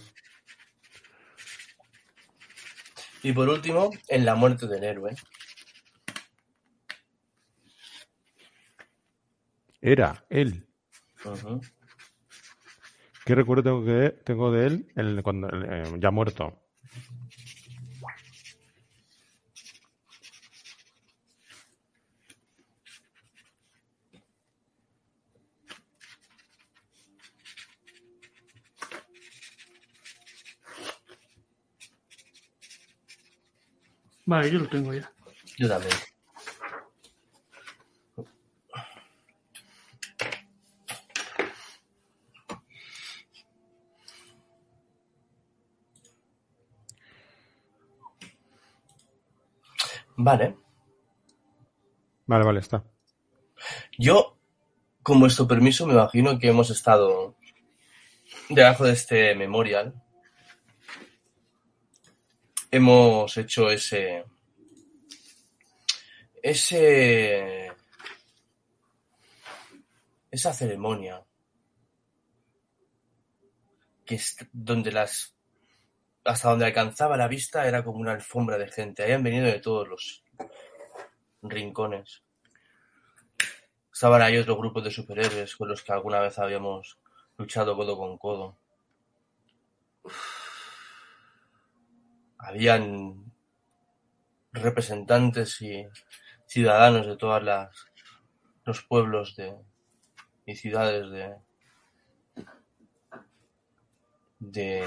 Y por último, en la muerte del héroe. Era él. ¿Qué recuerdo tengo, que, tengo de él el- cuando, eh, ya muerto? Vale, yo lo tengo ya. Yo también. Vale. Vale, vale, está. Yo, con vuestro permiso, me imagino que hemos estado debajo de este memorial. Hemos hecho ese. Ese. Esa ceremonia. Que es donde las. Hasta donde alcanzaba la vista era como una alfombra de gente. Habían venido de todos los rincones. Estaban ahí otros grupos de superhéroes con los que alguna vez habíamos luchado codo con codo. Habían representantes y ciudadanos de todas las los pueblos de y ciudades de de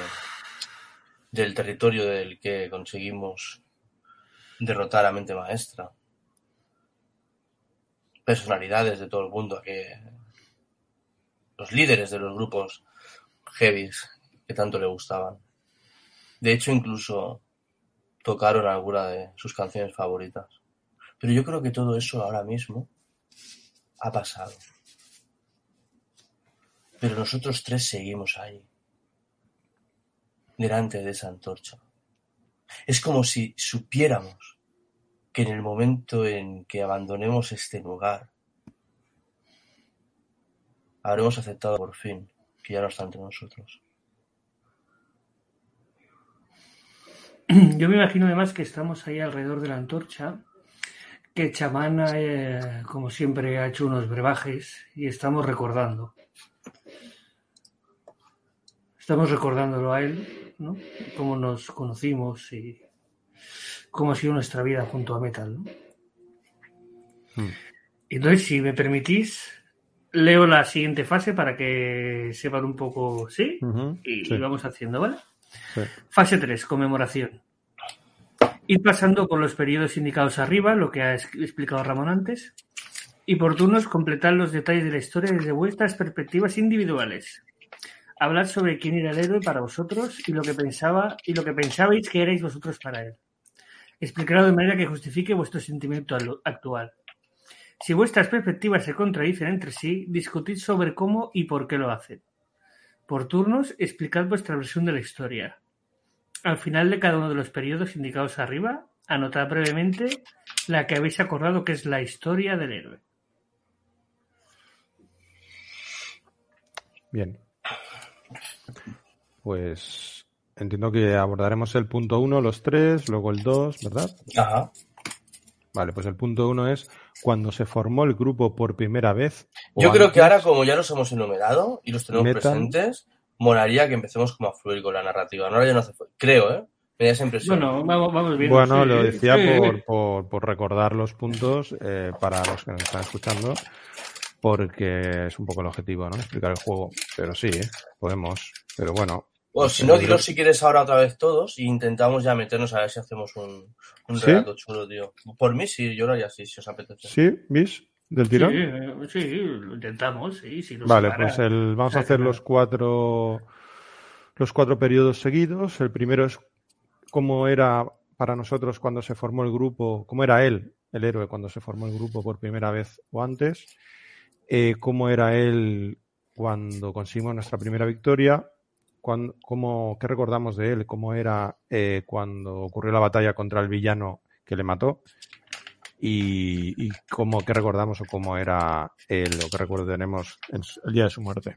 del territorio del que conseguimos derrotar a mente maestra personalidades de todo el mundo que los líderes de los grupos heavies que tanto le gustaban. De hecho, incluso tocaron alguna de sus canciones favoritas. Pero yo creo que todo eso ahora mismo ha pasado. Pero nosotros tres seguimos ahí, delante de esa antorcha. Es como si supiéramos que en el momento en que abandonemos este lugar, habremos aceptado por fin que ya no está entre nosotros. Yo me imagino además que estamos ahí alrededor de la antorcha, que chamán, eh, como siempre, ha hecho unos brebajes y estamos recordando. Estamos recordándolo a él, ¿no? Cómo nos conocimos y cómo ha sido nuestra vida junto a Metal, ¿no? Hmm. Entonces, si me permitís, leo la siguiente fase para que sepan un poco, ¿sí? Ujú, Y, sí. y vamos haciendo, ¿vale? Fase 3, conmemoración. Ir pasando por los periodos indicados arriba, lo que ha explicado Ramón antes, y por turnos completar los detalles de la historia desde vuestras perspectivas individuales. Hablar sobre quién era el héroe para vosotros y lo que pensaba y lo que pensabais que erais vosotros para él. Explicarlo de manera que justifique vuestro sentimiento actual. Si vuestras perspectivas se contradicen entre sí, discutid sobre cómo y por qué lo hacen. Por turnos, explicad vuestra versión de la historia. Al final de cada uno de los periodos indicados arriba, anotad brevemente la que habéis acordado que es la historia del héroe. Bien. Pues entiendo que abordaremos el punto 1, los tres, luego el 2, ¿verdad? Ajá. Vale, pues el punto 1 es cuando se formó el grupo por primera vez. Yo creo que ahora, como ya los hemos enumerado y los tenemos Metal. presentes, molaría que empecemos como a fluir con la narrativa. No, ya no hace Creo, ¿eh? Me da esa impresión. Bueno, vamos, vamos viendo. Bueno, sí, lo decía sí. por, por, por recordar los puntos eh, para los que nos están escuchando, porque es un poco el objetivo, ¿no? Explicar el juego. Pero sí, ¿eh? podemos. Pero bueno. O si no, dilos si quieres ahora otra vez todos y intentamos ya meternos a ver si hacemos un, un ¿Sí? relato chulo, tío. Por mí sí, yo lo haría así, si os apetece. ¿Sí? ¿Vis? ¿Del tirón? Sí, eh, sí, lo intentamos, sí. Si nos Vale, separa. pues el, vamos a hacer los cuatro, los cuatro periodos seguidos. El primero es cómo era para nosotros cuando se formó el grupo, cómo era él, el héroe, cuando se formó el grupo por primera vez o antes. Eh, cómo era él cuando conseguimos nuestra primera victoria. Cómo, ¿Qué recordamos de él? ¿Cómo era eh, cuando ocurrió la batalla contra el villano que le mató? Y, y cómo, qué recordamos o cómo era él, o qué recuerdo tenemos en su- el día de su muerte.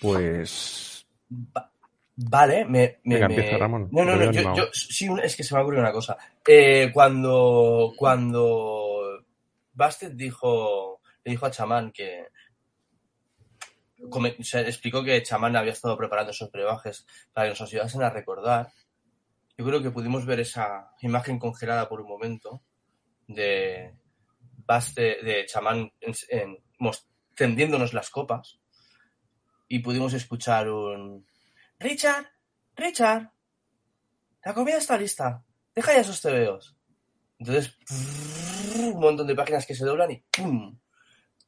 Pues Va- Vale, me. me- Venga, me- empieza, Ramón. No, no, no, yo, sí, es que se me ha ocurrido una cosa. Eh, cuando. Cuando. Bastet dijo. Le dijo a Chamán que. Se explicó que Chamán había estado preparando esos brebajes para que nos ayudasen a recordar. Yo creo que pudimos ver esa imagen congelada por un momento de Baste, de Chamán tendiéndonos las copas y pudimos escuchar un Richard, Richard, la comida está lista, deja ya esos tebeos. Entonces, un montón de páginas que se doblan y ¡pum!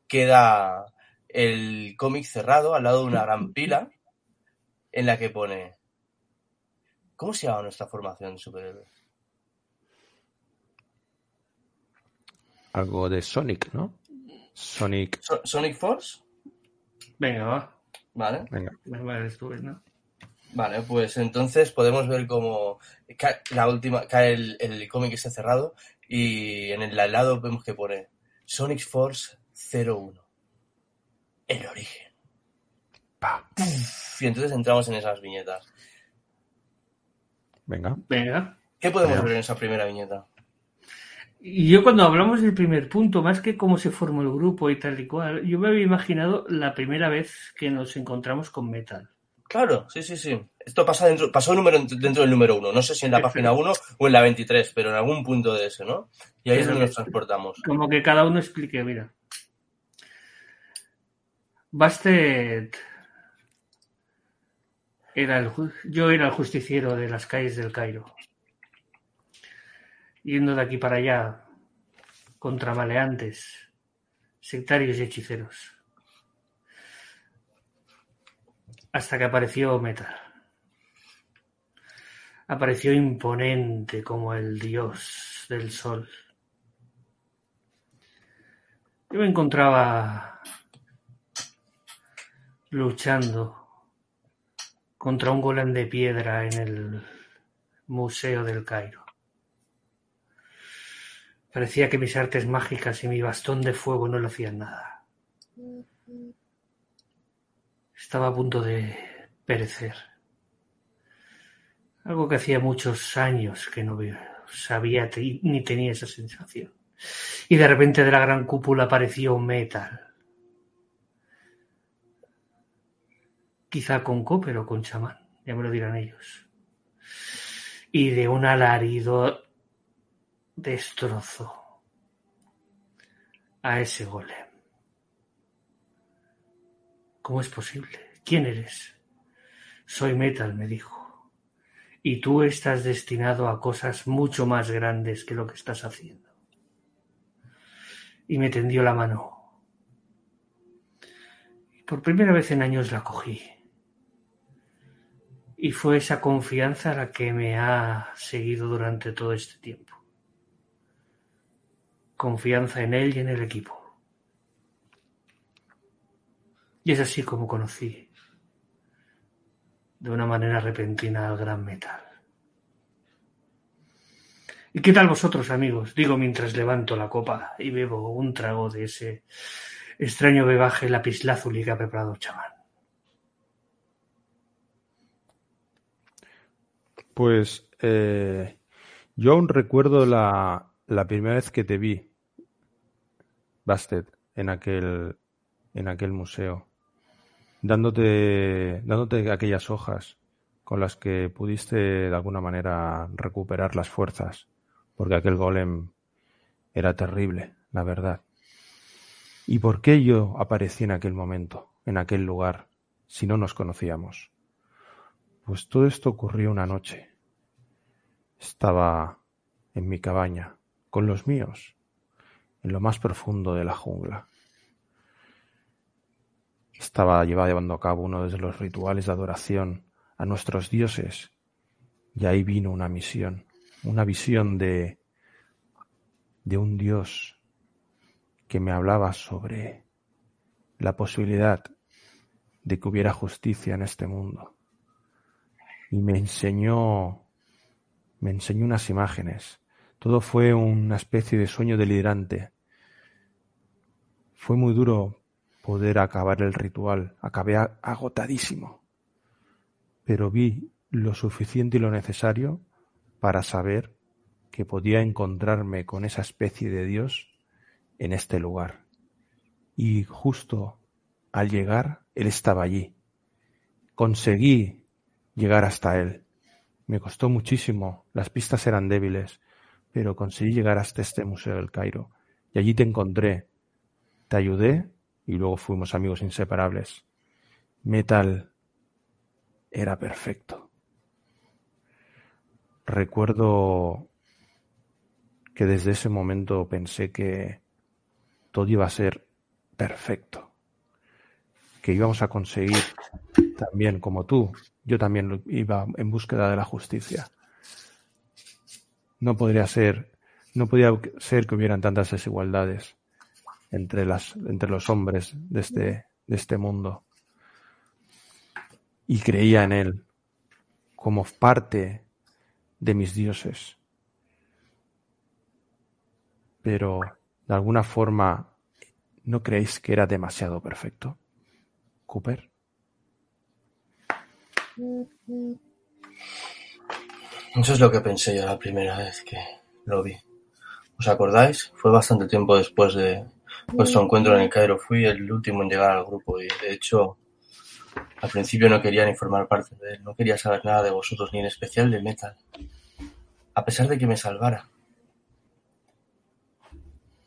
queda el cómic cerrado al lado de una gran pila en la que pone ¿Cómo se llama nuestra formación de superhéroes? algo de Sonic, ¿no? Sonic, So- ¿Sonic Force? Venga, va. Vale. venga. Vale, ¿no? Vale, pues entonces podemos ver cómo cae la última, cae el, el cómic ese cerrado y en el al lado vemos que pone Sonic Force 01. El origen. Pa. Y entonces entramos en esas viñetas. Venga. Venga. ¿Qué podemos Venga. ver en esa primera viñeta? Y yo cuando hablamos del primer punto, más que cómo se formó el grupo y tal y cual, yo me había imaginado la primera vez que nos encontramos con Metal. Claro, sí, sí, sí. Esto pasa dentro, pasó número, dentro del número 1. No sé si en la página 1 o en la 23, pero en algún punto de ese, ¿no? Y ahí es donde nos transportamos. Como que cada uno explique, mira. Bastet era el, yo era el justiciero de las calles del Cairo. Yendo de aquí para allá contra maleantes, sectarios y hechiceros. Hasta que apareció Metal. Apareció imponente como el dios del sol. Yo me encontraba luchando contra un golem de piedra en el Museo del Cairo. Parecía que mis artes mágicas y mi bastón de fuego no le hacían nada. Estaba a punto de perecer. Algo que hacía muchos años que no sabía ni tenía esa sensación. Y de repente de la gran cúpula apareció Metal. Quizá con Copper o con Chamán, ya me lo dirán ellos. Y de un alarido destrozó a ese golem. ¿Cómo es posible? ¿Quién eres? Soy Metal, me dijo, y tú estás destinado a cosas mucho más grandes que lo que estás haciendo. Y me tendió la mano. Por primera vez en años la cogí. Y fue esa confianza la que me ha seguido durante todo este tiempo. Confianza en él y en el equipo. Y es así como conocí de una manera repentina al gran metal. ¿Y qué tal vosotros, amigos? Digo mientras levanto la copa y bebo un trago de ese extraño bebaje lapislázuli que ha preparado chamán. Pues eh, yo aún recuerdo la, la, primera vez que te vi, Bastet, en aquel, en aquel museo dándote, dándote aquellas hojas con las que pudiste de alguna manera recuperar las fuerzas, porque aquel golem era terrible, la verdad. ¿Y por qué yo aparecí en aquel momento, en aquel lugar, si no nos conocíamos? Pues todo esto ocurrió una noche. Estaba en mi cabaña, con los míos, en lo más profundo de la jungla estaba llevando a cabo uno de los rituales de adoración a nuestros dioses y ahí vino una misión, una visión de, de un dios que me hablaba sobre la posibilidad de que hubiera justicia en este mundo. Y me enseñó, me enseñó unas imágenes. Todo fue una especie de sueño delirante. Fue muy duro poder acabar el ritual. Acabé agotadísimo. Pero vi lo suficiente y lo necesario para saber que podía encontrarme con esa especie de Dios en este lugar. Y justo al llegar, Él estaba allí. Conseguí llegar hasta Él. Me costó muchísimo, las pistas eran débiles, pero conseguí llegar hasta este Museo del Cairo. Y allí te encontré. Te ayudé y luego fuimos amigos inseparables. Metal era perfecto. Recuerdo que desde ese momento pensé que todo iba a ser perfecto, que íbamos a conseguir también como tú, yo también iba en búsqueda de la justicia. No podría ser, no podía ser que hubieran tantas desigualdades entre, las, entre los hombres de este, de este mundo. Y creía en él como parte de mis dioses. Pero, de alguna forma, ¿no creéis que era demasiado perfecto? Cooper. Eso es lo que pensé yo la primera vez que lo vi. ¿Os acordáis? Fue bastante tiempo después de, vuestro encuentro en el Cairo. Fui el último en llegar al grupo y, de hecho, al principio no quería ni formar parte de él. No quería saber nada de vosotros, ni en especial de Metal. A pesar de que me salvara.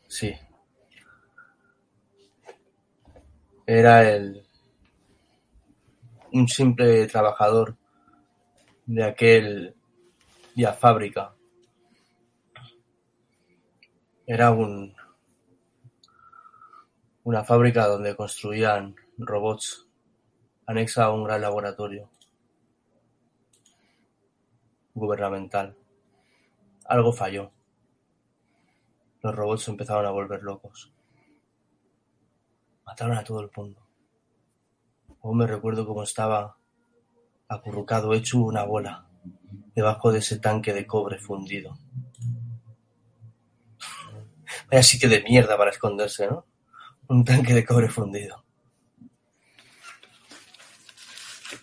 Sí. Era el un simple trabajador de aquel día fábrica. Era un una fábrica donde construían robots anexa a un gran laboratorio gubernamental. Algo falló. Los robots empezaron a volver locos. Mataron a todo el mundo. Me recuerdo cómo estaba acurrucado, hecho una bola, debajo de ese tanque de cobre fundido. Vaya sitio de mierda para esconderse, ¿no? Un tanque de cobre fundido.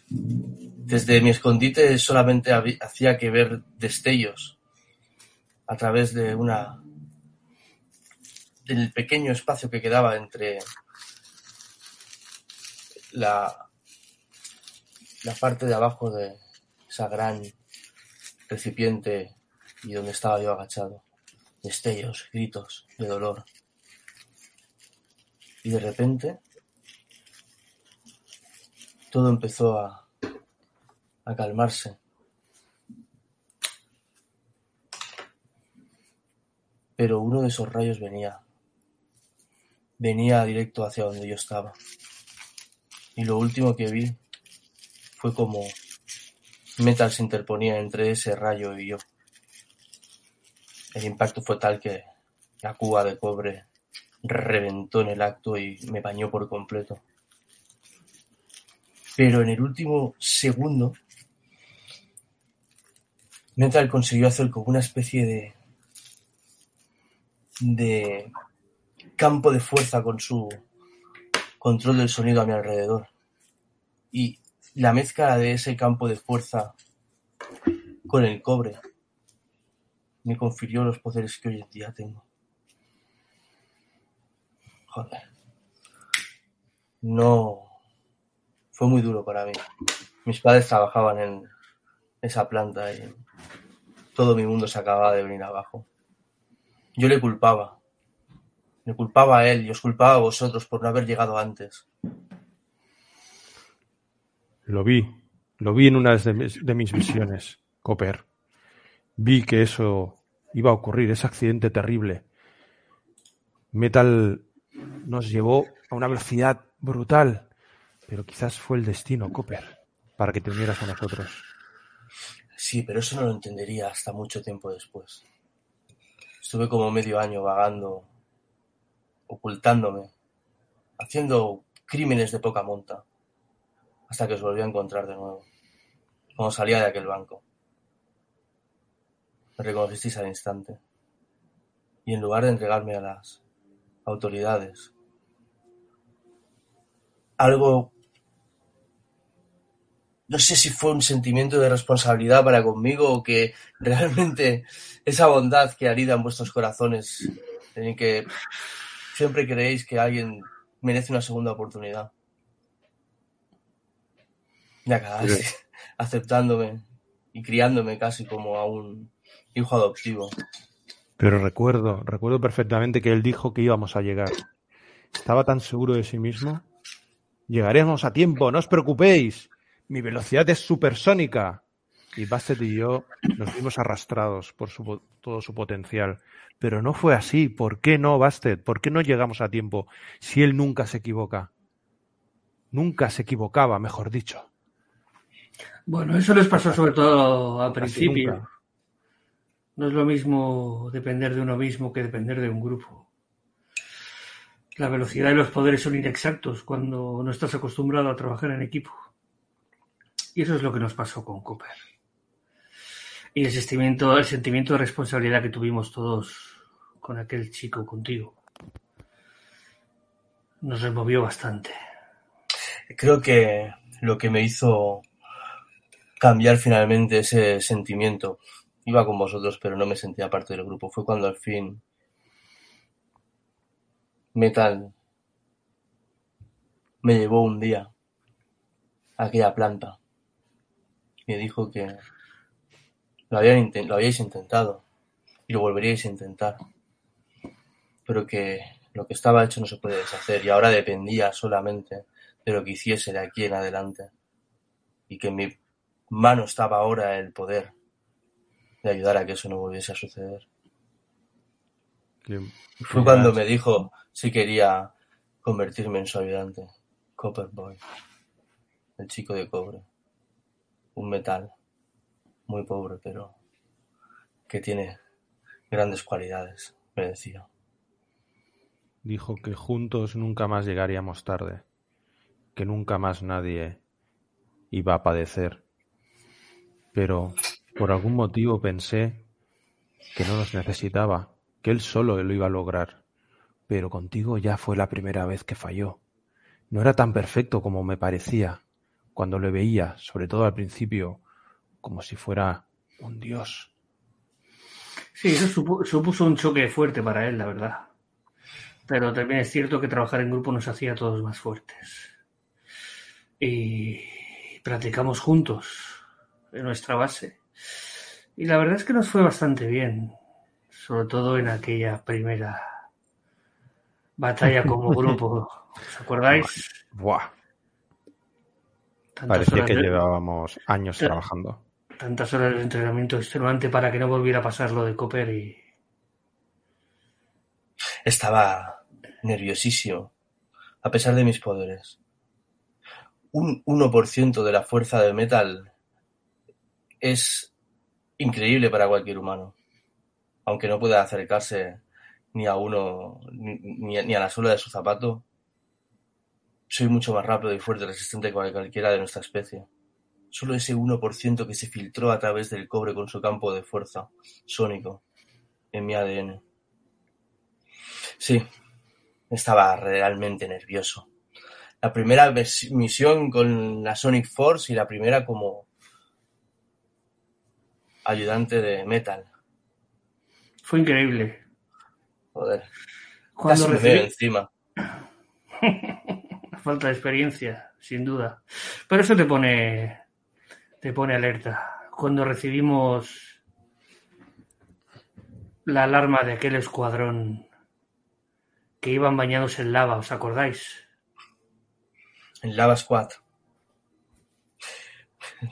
Desde mi escondite solamente hacía que ver destellos a través de una del pequeño espacio que quedaba entre la, parte de abajo de esa gran recipiente y donde estaba yo agachado. Destellos, gritos de dolor. Y de repente todo empezó a calmarse. Pero uno de esos rayos venía. Venía directo hacia donde yo estaba. Y lo último que vi fue como Metal se interponía entre ese rayo y yo. El impacto fue tal que la cuba de cobre reventó en el acto y me bañó por completo. Pero en el último segundo, Metal consiguió hacer como una especie de de campo de fuerza con su control del sonido a mi alrededor. Y la mezcla de ese campo de fuerza con el cobre me confirió los poderes que hoy en día tengo. Joder. No. Fue muy duro para mí. Mis padres trabajaban en esa planta y todo mi mundo se acababa de venir abajo. Yo le culpaba. Le culpaba a él y os culpaba a vosotros por no haber llegado antes. Lo vi, lo vi en una de mis, de mis visiones, Copper. Vi que eso iba a ocurrir, ese accidente terrible. Metal nos llevó a una velocidad brutal, pero quizás fue el destino, Copper, para que te unieras a nosotros. Sí, pero eso no lo entendería hasta mucho tiempo después. Estuve como medio año vagando, ocultándome, haciendo crímenes de poca monta, hasta que os volví a encontrar de nuevo, cuando salía de aquel banco. Me reconocisteis al instante, y en lugar de entregarme a las autoridades, algo no sé si fue un sentimiento de responsabilidad para conmigo o que realmente esa bondad que anida en vuestros corazones, en que siempre creéis que alguien merece una segunda oportunidad. Y acabaste aceptándome y criándome casi como a un hijo adoptivo. Pero recuerdo, recuerdo perfectamente que él dijo que íbamos a llegar. Estaba tan seguro de sí mismo. Llegaremos a tiempo, no os preocupéis. Mi velocidad es supersónica. Y Bastet y yo nos vimos arrastrados por su, todo su potencial. Pero no fue así. ¿Por qué no, Bastet? ¿Por qué no llegamos a tiempo si él nunca se equivoca? Nunca se equivocaba, mejor dicho. Bueno, eso les pasó sobre todo al principio. No es lo mismo depender de uno mismo que depender de un grupo. La velocidad y los poderes son inexactos cuando no estás acostumbrado a trabajar en equipo. Y eso es lo que nos pasó con Cooper. Y el sentimiento, el sentimiento de responsabilidad que tuvimos todos con aquel chico contigo nos removió bastante. Creo que lo que me hizo cambiar finalmente ese sentimiento, iba con vosotros, pero no me sentía parte del grupo, fue cuando al fin Metal me llevó un día a aquella planta me dijo que lo, habían lo habíais intentado y lo volveríais a intentar, pero que lo que estaba hecho no se puede deshacer y ahora dependía solamente de lo que hiciese de aquí en adelante y que en mi mano estaba ahora el poder de ayudar a que eso no volviese a suceder. Fue cuando me dijo si quería convertirme en su ayudante. Copper Boy. El chico de cobre. Un metal. Muy pobre, pero que tiene grandes cualidades, me decía. dijo que juntos nunca más llegaríamos tarde, que nunca más nadie iba a padecer. Pero por algún motivo pensé que no nos necesitaba, que él solo lo iba a lograr. Pero contigo ya fue la primera vez que falló. No era tan perfecto como me parecía cuando le veía, sobre todo al principio, como si fuera un dios. Sí, eso supu- supuso un choque fuerte para él, la verdad. Pero también es cierto que trabajar en grupo nos hacía a todos más fuertes. Y practicamos juntos en nuestra base. Y la verdad es que nos fue bastante bien, sobre todo en aquella primera batalla como grupo. ¿Os acordáis? Buah. Parecía que llevábamos años trabajando. Tantas horas de entrenamiento extenuante para que no volviera a pasar lo de Copper y. Estaba nerviosísimo, a pesar de mis poderes. Un 1% de la fuerza de metal es increíble para cualquier humano, aunque no pueda acercarse ni a uno, ni, ni a la suela de su zapato, soy mucho más rápido y fuerte y resistente que cualquiera de nuestra especie. Solo ese 1% que se filtró a través del cobre con su campo de fuerza sónico en mi ADN. Sí, estaba realmente nervioso. La primera misión con la Sonic Force y la primera como ayudante de Metal. Fue increíble. Joder. Cuando Casi recibí... encima. falta de experiencia, sin duda. Pero eso te pone, te pone alerta. Cuando recibimos la alarma de aquel escuadrón que iban bañados en lava, ¿os acordáis? En Lava Squad.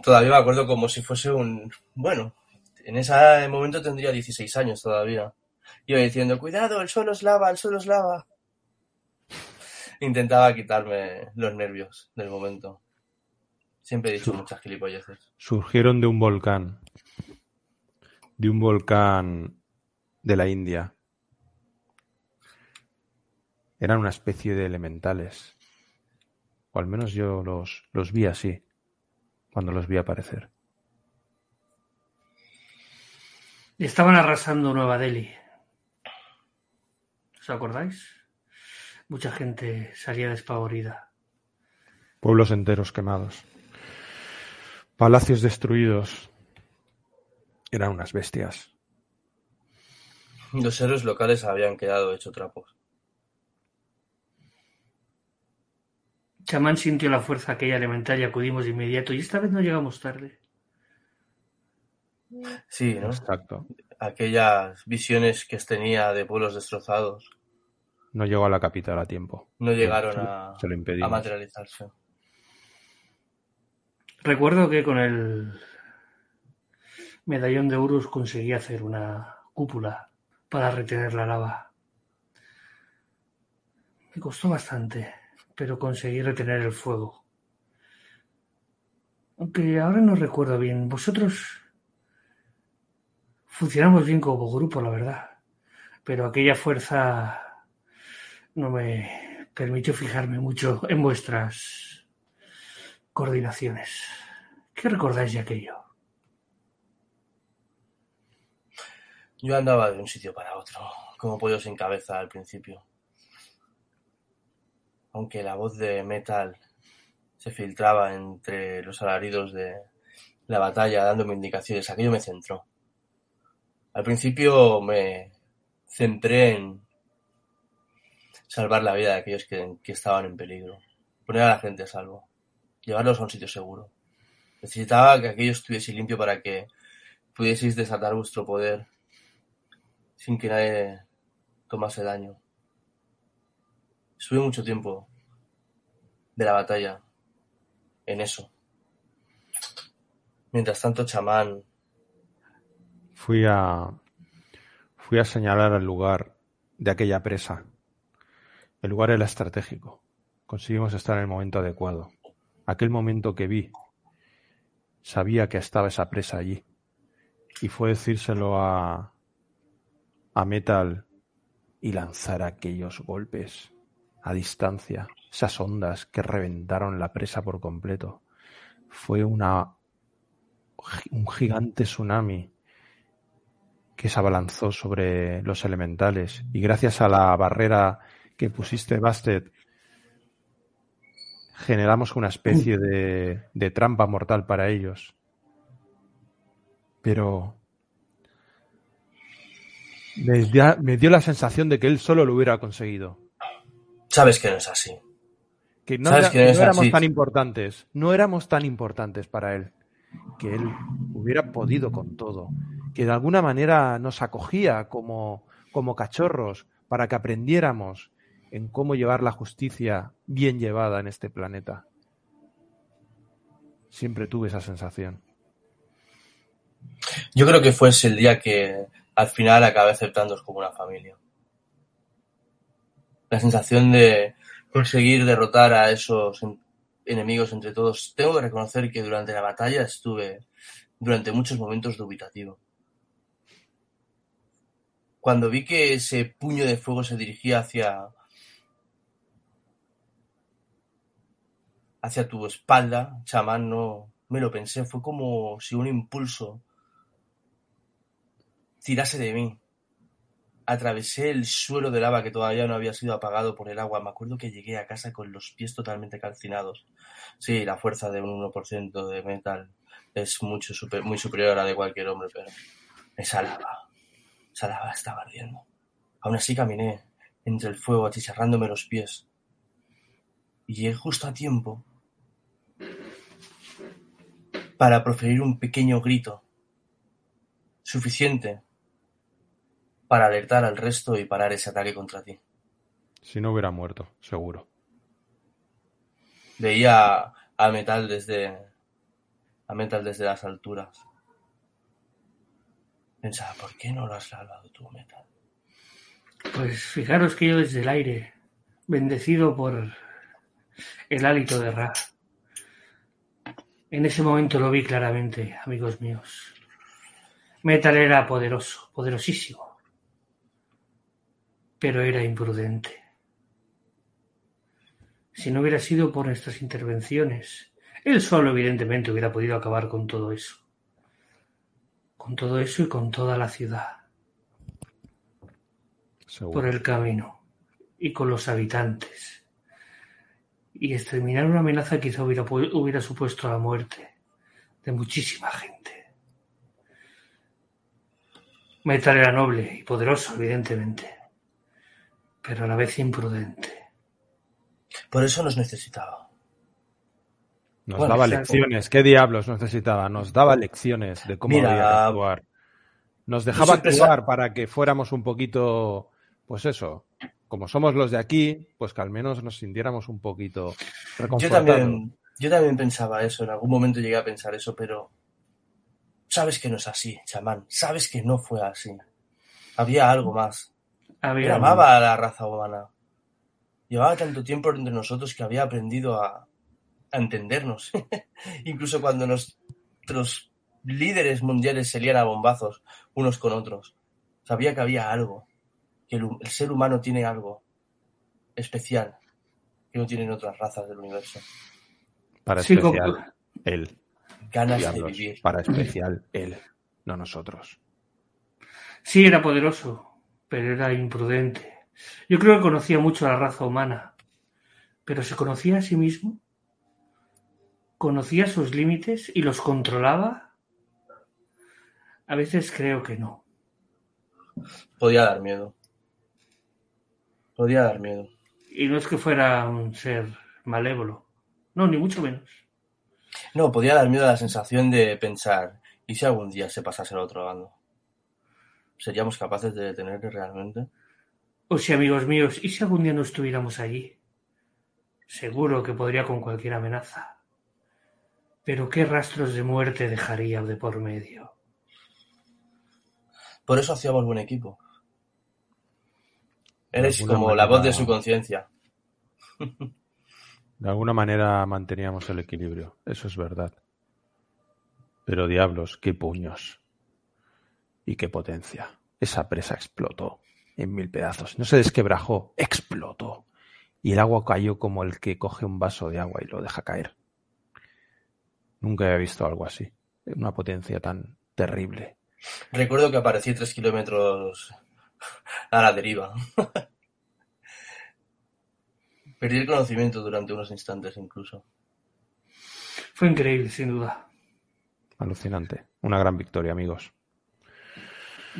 Todavía me acuerdo como si fuese un... Bueno, en ese momento tendría 16 años todavía. Iba diciendo, cuidado, el suelo es lava, el suelo es lava intentaba quitarme los nervios del momento. Siempre he dicho muchas gilipolleces. Surgieron de un volcán. De un volcán de la India. Eran una especie de elementales. O al menos yo los, los vi así, cuando los vi aparecer. Estaban arrasando Nueva Delhi. ¿Os acordáis? Mucha gente salía despavorida. Pueblos enteros quemados. Palacios destruidos. Eran unas bestias. Los héroes locales habían quedado hecho trapos. Chamán sintió la fuerza aquella elemental y acudimos de inmediato, y esta vez no llegamos tarde. Sí, ¿no? Exacto. Aquellas visiones que tenía de pueblos destrozados no llegó a la capital a tiempo. No llegaron a, a materializarse. Recuerdo que con el medallón de Urus conseguí hacer una cúpula para retener la lava. Me costó bastante, pero conseguí retener el fuego. Aunque ahora no recuerdo bien, vosotros funcionamos bien como grupo, la verdad. Pero aquella fuerza no me permitió fijarme mucho en vuestras coordinaciones. ¿Qué recordáis de aquello? Yo andaba de un sitio para otro, como pollo sin cabeza al principio. Aunque la voz de Metal se filtraba entre los alaridos de la batalla dándome indicaciones, aquello me centró. Al principio me centré en salvar la vida de aquellos que, estaban en peligro, poner a la gente a salvo, llevarlos a un sitio seguro. Necesitaba que aquello estuviese limpio para que pudieseis desatar vuestro poder sin que nadie tomase daño. Estuve mucho tiempo de la batalla en eso. Mientras tanto, chamán. Fui a. Fui a señalar el lugar de aquella presa el lugar era estratégico. Conseguimos estar en el momento adecuado. Aquel momento que vi, sabía que estaba esa presa allí. Y fue decírselo a, a Metal y lanzar aquellos golpes a distancia, esas ondas que reventaron la presa por completo. Fue una un gigante tsunami que se abalanzó sobre los elementales y gracias a la barrera que pusiste Bastet, generamos una especie de, de trampa mortal para ellos. Pero me, dio la sensación de que él solo lo hubiera conseguido. Sabes que no es así. Que no, éramos tan importantes. No éramos tan importantes para él. Que él hubiera podido con todo. Que de alguna manera nos acogía como, como cachorros para que aprendiéramos en cómo llevar la justicia bien llevada en este planeta. Siempre tuve esa sensación. Yo creo que fue ese el día que al final acabé aceptándoos como una familia. La sensación de conseguir derrotar a esos enemigos entre todos. Tengo que reconocer que durante la batalla estuve durante muchos momentos dubitativo. Cuando vi que ese puño de fuego se dirigía hacia hacia tu espalda, chamán, no me lo pensé, fue como si un impulso tirase de mí. Atravesé el suelo de lava que todavía no había sido apagado por el agua. Me acuerdo que llegué a casa con los pies totalmente calcinados. Sí, la fuerza de un 1% de metal es mucho muy superior a la de cualquier hombre, pero esa lava, esa lava estaba ardiendo. Aún así caminé entre el fuego achicharrándome los pies. Y llegué justo a tiempo para proferir un pequeño grito, suficiente para alertar al resto y parar ese ataque contra ti. Si no hubiera muerto, seguro. Veía a Metal desde a Metal desde las alturas. Pensaba, ¿por qué no lo has salvado tú, Metal? Pues fijaros que yo desde el aire, bendecido por el hálito de Ra, en ese momento lo vi claramente, amigos míos. Metal era poderoso, poderosísimo pero era imprudente. Si no hubiera sido por nuestras intervenciones, él solo evidentemente hubiera podido acabar con todo eso. Con todo eso y con toda la ciudad. Por el camino y con los habitantes. Y exterminar una amenaza quizá hubiera, hubiera supuesto la muerte de muchísima gente. Metal era noble y poderoso, evidentemente pero a la vez imprudente. Por eso nos necesitaba. Nos daba lecciones. ¿Qué diablos necesitaba? Nos daba lecciones de cómo Mira, actuar. Nos dejaba actuar para que fuéramos un poquito, pues eso, como somos los de aquí, pues que al menos nos sintiéramos un poquito Yo también, yo también pensaba eso, en algún momento llegué a pensar eso, pero sabes que no es así, chamán, sabes que no fue así. Había algo más. Amaba a la raza humana. Llevaba tanto tiempo entre nosotros que había aprendido a, entendernos. Incluso cuando nuestros líderes mundiales se lían a bombazos unos con otros. Sabía que había algo, que el, ser humano tiene algo especial que no tienen otras razas del universo. Para especial, él. Ganas de vivir. Para especial, él, no nosotros. Sí, era poderoso, pero era imprudente. Yo creo que conocía mucho a la raza humana, pero ¿se conocía a sí mismo? ¿Conocía sus límites y los controlaba? A veces creo que no. Podía dar miedo. Podía dar miedo. Y no es que fuera un ser malévolo. No, ni mucho menos. No, podía dar miedo a la sensación de pensar, ¿y si algún día se pasase al otro bando? seríamos capaces de detenerle realmente. O si, amigos míos, ¿y si algún día no estuviéramos allí? Seguro que podría con cualquier amenaza. Pero qué rastros de muerte dejaría de por medio. Por eso hacíamos buen equipo. Eres como la voz de su conciencia. De alguna manera manteníamos el equilibrio, eso es verdad. Pero diablos, qué puños. Y qué potencia. Esa presa explotó en mil pedazos. No se desquebrajó, explotó. Y el agua cayó como el que coge un vaso de agua y lo deja caer. Nunca había visto algo así. Una potencia tan terrible. Recuerdo que aparecí tres kilómetros a la deriva. Perdí el conocimiento durante unos instantes incluso. Fue increíble, sin duda. Alucinante. Una gran victoria, amigos.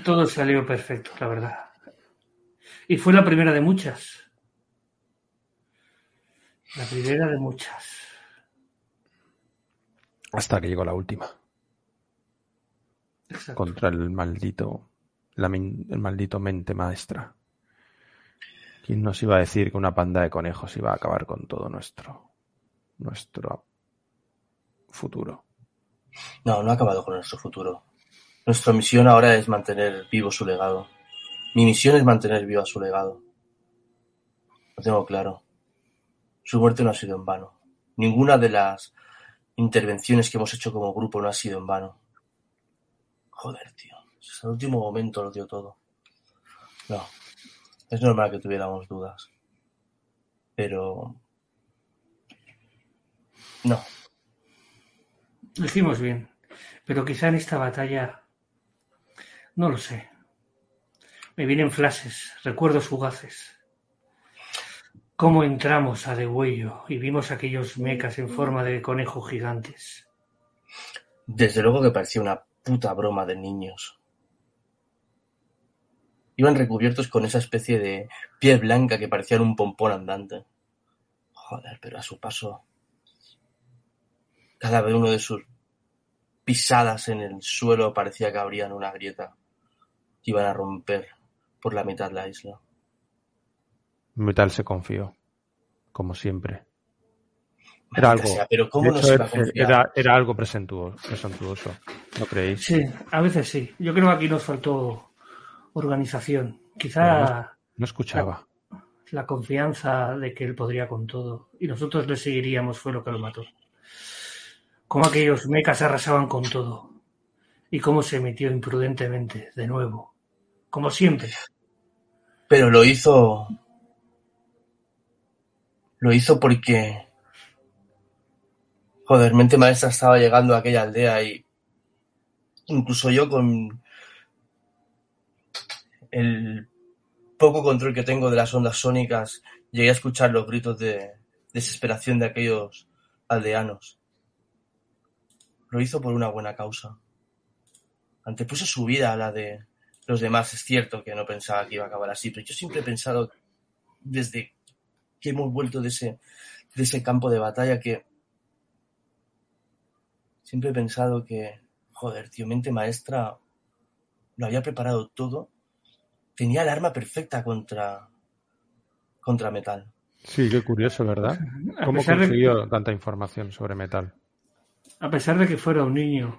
Todo salió perfecto, la verdad. Y fue la primera de muchas. La primera de muchas. Hasta que llegó la última. Contra el maldito, el maldito mente maestra. ¿Quién nos iba a decir que una panda de conejos iba a acabar con todo nuestro, nuestro futuro. No, no ha acabado con nuestro futuro. Nuestra misión ahora es mantener vivo su legado. Mi misión es mantener vivo su legado. Lo tengo claro. Su muerte no ha sido en vano. Ninguna de las intervenciones que hemos hecho como grupo no ha sido en vano. Joder, tío. Hasta el último momento lo dio todo. No. Es normal que tuviéramos dudas. Pero... No. Lo hicimos bien. Pero quizá en esta batalla... No lo sé. Me vienen flashes, recuerdos fugaces. Cómo entramos a Degüello y vimos aquellos mecas en forma de conejos gigantes. Desde luego que parecía una puta broma de niños. Iban recubiertos con esa especie de piel blanca que parecía un pompón andante. Joder, pero a su paso. Cada vez uno de sus pisadas en el suelo parecía que abrían una grieta que iban a romper por la mitad la isla. Metal se confió, como siempre. Era algo, sea, pero ¿cómo de no hecho, se era, algo presentuoso, presuntuoso, ¿no creéis? Sí, a veces sí. Yo creo que aquí nos faltó organización. Quizá No escuchaba. la confianza de que él podría con todo y nosotros le seguiríamos fue lo que lo mató. Cómo aquellos mecas arrasaban con todo y cómo se metió imprudentemente de nuevo, como siempre. Pero lo hizo. Lo hizo porque. Joder, mente maestra estaba llegando a aquella aldea y. Incluso yo con. El poco control que tengo de las ondas sónicas, llegué a escuchar los gritos de desesperación de aquellos aldeanos. Lo hizo por una buena causa. Antepuso su vida a la de los demás. Es cierto que no pensaba que iba a acabar así, pero yo siempre he pensado, desde que hemos vuelto de ese, de ese campo de batalla, que siempre he pensado que, joder, tío, mente maestra lo había preparado todo. Tenía el arma perfecta contra, contra metal. Sí, qué curioso, ¿verdad? A ¿Cómo consiguió tanta información sobre metal? A pesar de que fuera un niño,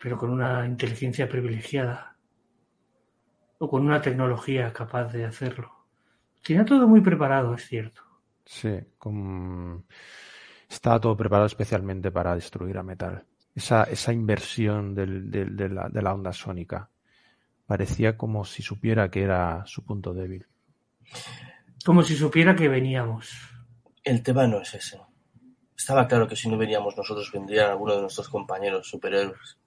pero con una inteligencia privilegiada o con una tecnología capaz de hacerlo. Tenía todo muy preparado, es cierto. Sí, con- estaba todo preparado especialmente para destruir a metal. Esa, esa inversión del- del- de, la, de la onda sónica parecía como si supiera que era su punto débil. Como si supiera que veníamos. El tema no es ese. Estaba claro que si no veníamos nosotros, vendrían algunos de nuestros compañeros superhéroes.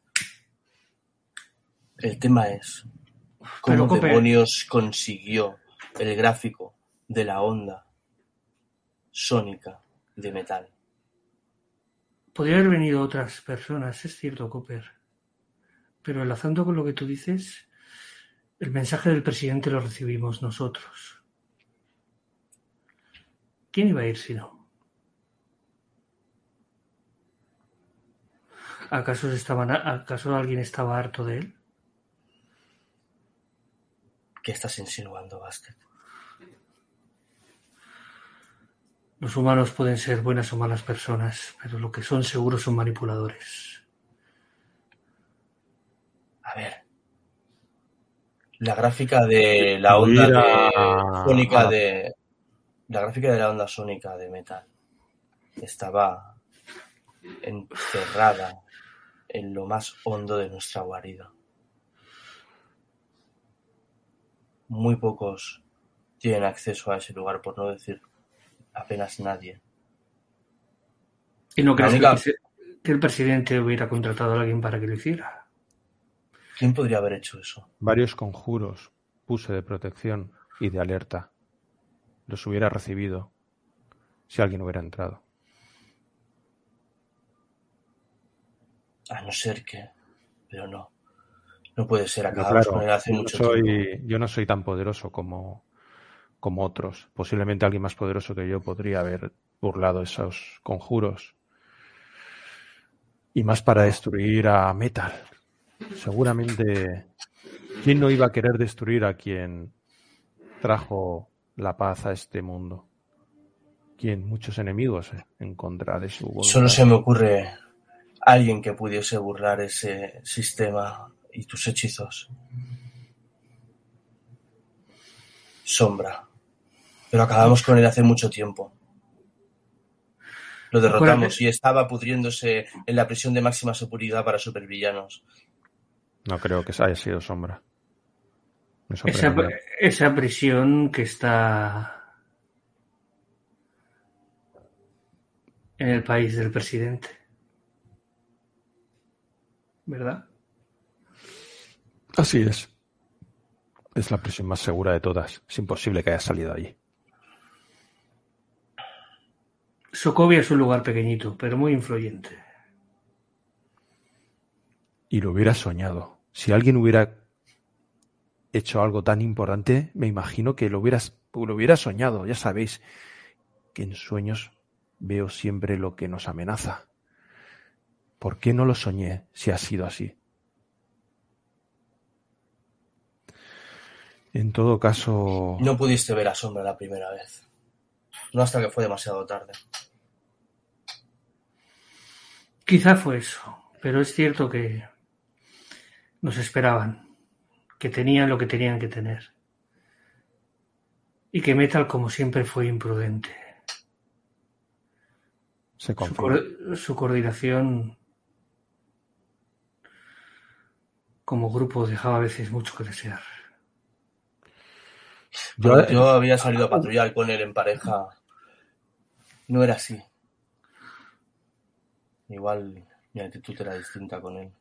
El tema es cómo demonios consiguió el gráfico de la onda sónica de metal. Podría haber venido otras personas, es cierto, Cooper. Pero enlazando con lo que tú dices, el mensaje del presidente lo recibimos nosotros. ¿Quién iba a ir si no? ¿Acaso, se estaban, ¿Acaso alguien estaba harto de él? ¿Qué estás insinuando, Basket? Los humanos pueden ser buenas o malas personas, pero lo que son seguros son manipuladores. A ver. La gráfica de la onda de sónica de. La gráfica de la onda sónica de metal estaba encerrada en lo más hondo de nuestra guarida. Muy pocos tienen acceso a ese lugar, por no decir apenas nadie. ¿Y no crees única- que el presidente hubiera contratado a alguien para que lo hiciera? ¿Quién podría haber hecho eso? Varios conjuros puse de protección y de alerta. Los hubiera recibido si alguien hubiera entrado. A no ser que. Pero no. No puede ser. Claro, hace yo mucho tiempo. soy, yo no soy tan poderoso como, como otros. Posiblemente alguien más poderoso que yo podría haber burlado esos conjuros. Y más para destruir a Metal. Seguramente, ¿quién no iba a querer destruir a quien trajo la paz a este mundo? ¿Quién? Muchos enemigos eh, en contra de su voluntad. Solo se me ocurre alguien que pudiese burlar ese sistema y tus hechizos. Sombra. Pero acabamos con él hace mucho tiempo. Lo derrotamos y estaba pudriéndose en la prisión de máxima seguridad para supervillanos. No creo que haya sido sombra. Esa, prisión que está en el país del presidente. ¿Verdad? Así es. Es la prisión más segura de todas. Es imposible que haya salido allí. Sokovia es un lugar pequeñito, pero muy influyente. Y lo hubiera soñado. Si alguien hubiera hecho algo tan importante, me imagino que lo hubieras, lo hubiera soñado. Ya sabéis que en sueños veo siempre lo que nos amenaza. ¿Por qué no lo soñé si ha sido así? En todo caso, No pudiste ver a Sombra la primera vez. No hasta que fue demasiado tarde. Quizá fue eso, pero es cierto que nos esperaban, que tenían lo que tenían que tener. Y que Metal, como siempre, fue imprudente. se Su, su coordinación como grupo dejaba a veces mucho que desear. Yo había salido a patrullar con él en pareja. No era así. Igual mi actitud era distinta con él.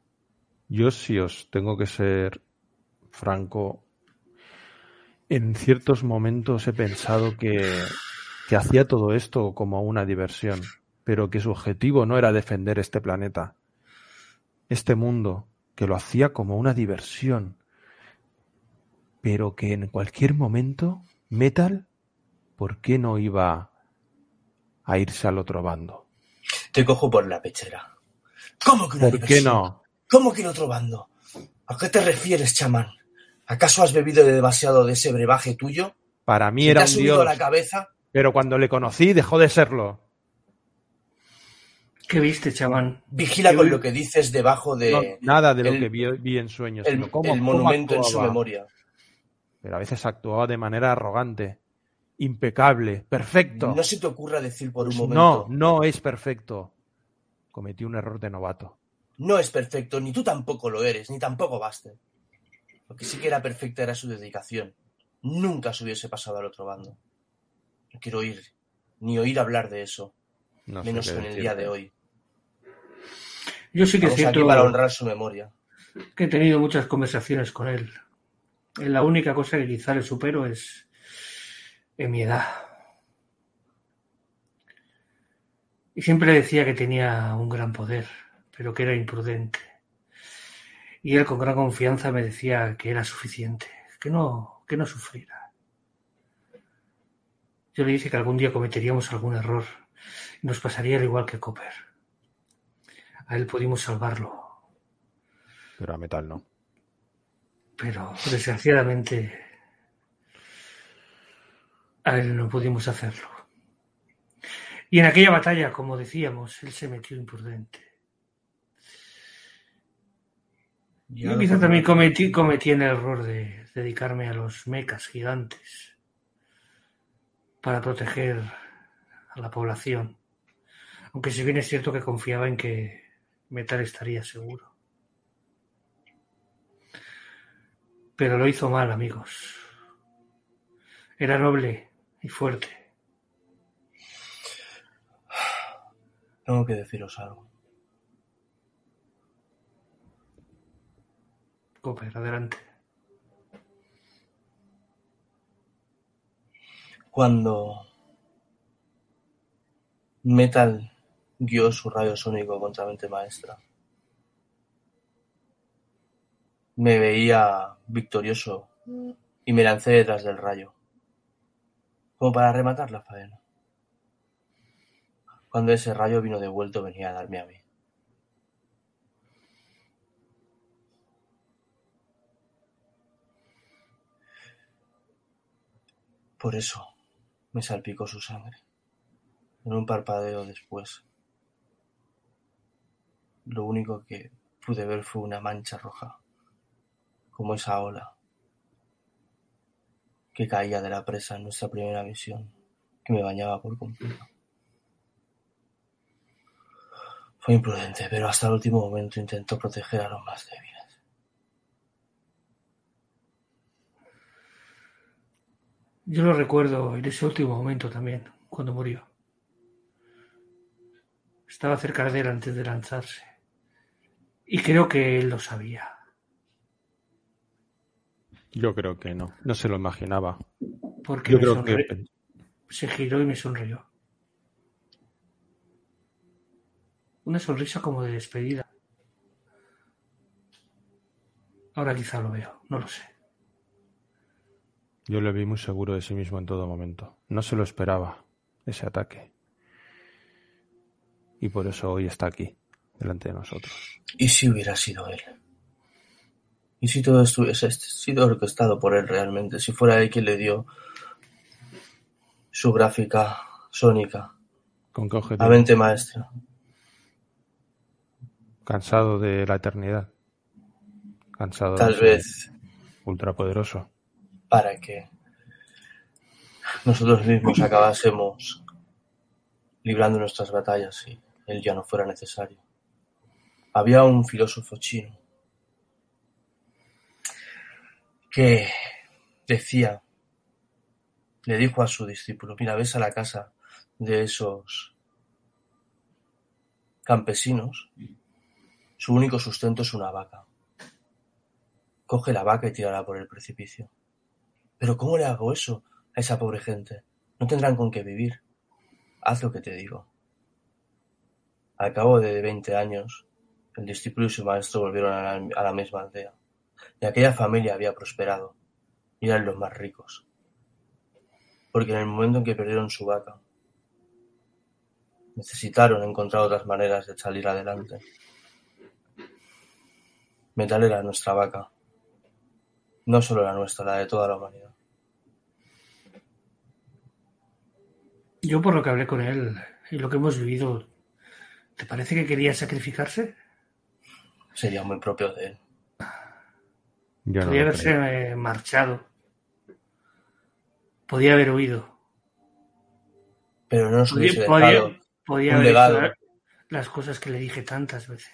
Yo si os tengo que ser franco, en ciertos momentos he pensado que, que hacía todo esto como una diversión, pero que su objetivo no era defender este planeta, este mundo, que lo hacía como una diversión, pero que en cualquier momento Metal, ¿por qué no iba a irse al otro bando? Te cojo por la pechera. ¿Cómo que una ¿Por qué no? ¿Cómo que el otro bando? ¿A qué te refieres, chamán? ¿Acaso has bebido demasiado de ese brebaje tuyo? Para mí ¿Se te era ha un subido dios, a la cabeza? pero cuando le conocí dejó de serlo. ¿Qué viste, chamán? Vigila con lo que dices debajo de No, nada de lo el- que vi, vi en sueños, el, sino cómo, el cómo monumento en su memoria. Pero a veces actuaba de manera arrogante, impecable, perfecto. No se te ocurra decir por un no, momento. no es perfecto. Cometí un error de novato. No es perfecto, ni tú tampoco lo eres, ni tampoco Buster. Lo que sí que era perfecta era su dedicación. Nunca se hubiese pasado al otro bando. No quiero oír, ni oír hablar de eso, No menos en el día de hoy. Yo sí que es Estamos aquí cierto para honrar su memoria. que he tenido muchas conversaciones con él. Eh, La única cosa que quizá le supero es en mi edad. Y siempre decía que tenía un gran poder, pero que era imprudente. Y él con gran confianza me decía que era suficiente, que no, que no sufriera. Yo le dije que algún día cometeríamos algún error y nos pasaría al igual que Copper. A él pudimos salvarlo, Pero a metal no. pero desgraciadamente a él no pudimos hacerlo. Y en aquella batalla, como decíamos, él se metió imprudente. Yo quizá también cometí, cometí el error de dedicarme a los mecas gigantes para proteger a la población. Aunque si bien es cierto que confiaba en que Metal estaría seguro. Pero lo hizo mal, amigos. Era noble y fuerte. Tengo que deciros algo. Cooper, adelante. Cuando Metal guió su rayo sónico contra mente maestra, me veía victorioso y me lancé detrás del rayo, como para rematar la faena. Cuando ese rayo vino devuelto venía a darme a mí. Por eso me salpicó su sangre. en un parpadeo después. Lo único que pude ver fue una mancha roja, como esa ola que caía de la presa en nuestra primera misión, que me bañaba por completo. Fue imprudente, pero hasta el último momento intentó proteger a los más débiles. Yo lo recuerdo en ese último momento también, cuando murió. Estaba cerca de él antes de lanzarse. Y creo que él lo sabía. Yo creo que no. No se lo imaginaba. Porque Yo creo sonre- que se giró y me sonrió. Una sonrisa como de despedida. Ahora quizá lo veo, no lo sé. Yo le vi muy seguro de sí mismo en todo momento. No se lo esperaba, ese ataque. Y por eso hoy está aquí, delante de nosotros. ¿Y si hubiera sido él? ¿Y si todo esto hubiese sido orquestado por él realmente? Si fuera él quien le dio su gráfica sónica, ¿Con qué objetivo? mente maestra. Cansado de la eternidad. Cansado Tal de vez ultrapoderoso. Para que nosotros mismos acabásemos librando nuestras batallas y él ya no fuera necesario. Había un filósofo chino que decía, le dijo a su discípulo, mira, ves a la casa de esos campesinos, su único sustento es una vaca. Coge la vaca y tírala por el precipicio. Pero ¿cómo le hago eso a esa pobre gente? No tendrán con qué vivir. Haz lo que te digo. Al cabo de veinte años, el discípulo y su maestro volvieron a la, a la misma aldea. Y aquella familia había prosperado. Y eran los más ricos. Porque en el momento en que perdieron su vaca, necesitaron encontrar otras maneras de salir adelante. Metal era nuestra vaca. No solo la nuestra, la de toda la humanidad. Yo por lo que hablé con él y lo que hemos vivido, ¿te parece que quería sacrificarse? Sería muy propio de él. Yo no lo haberse creo. eh, marchado. Podía haber huido. Pero no nos Podía, hubiese podía- haber legado. hecho la- las cosas que le dije tantas veces.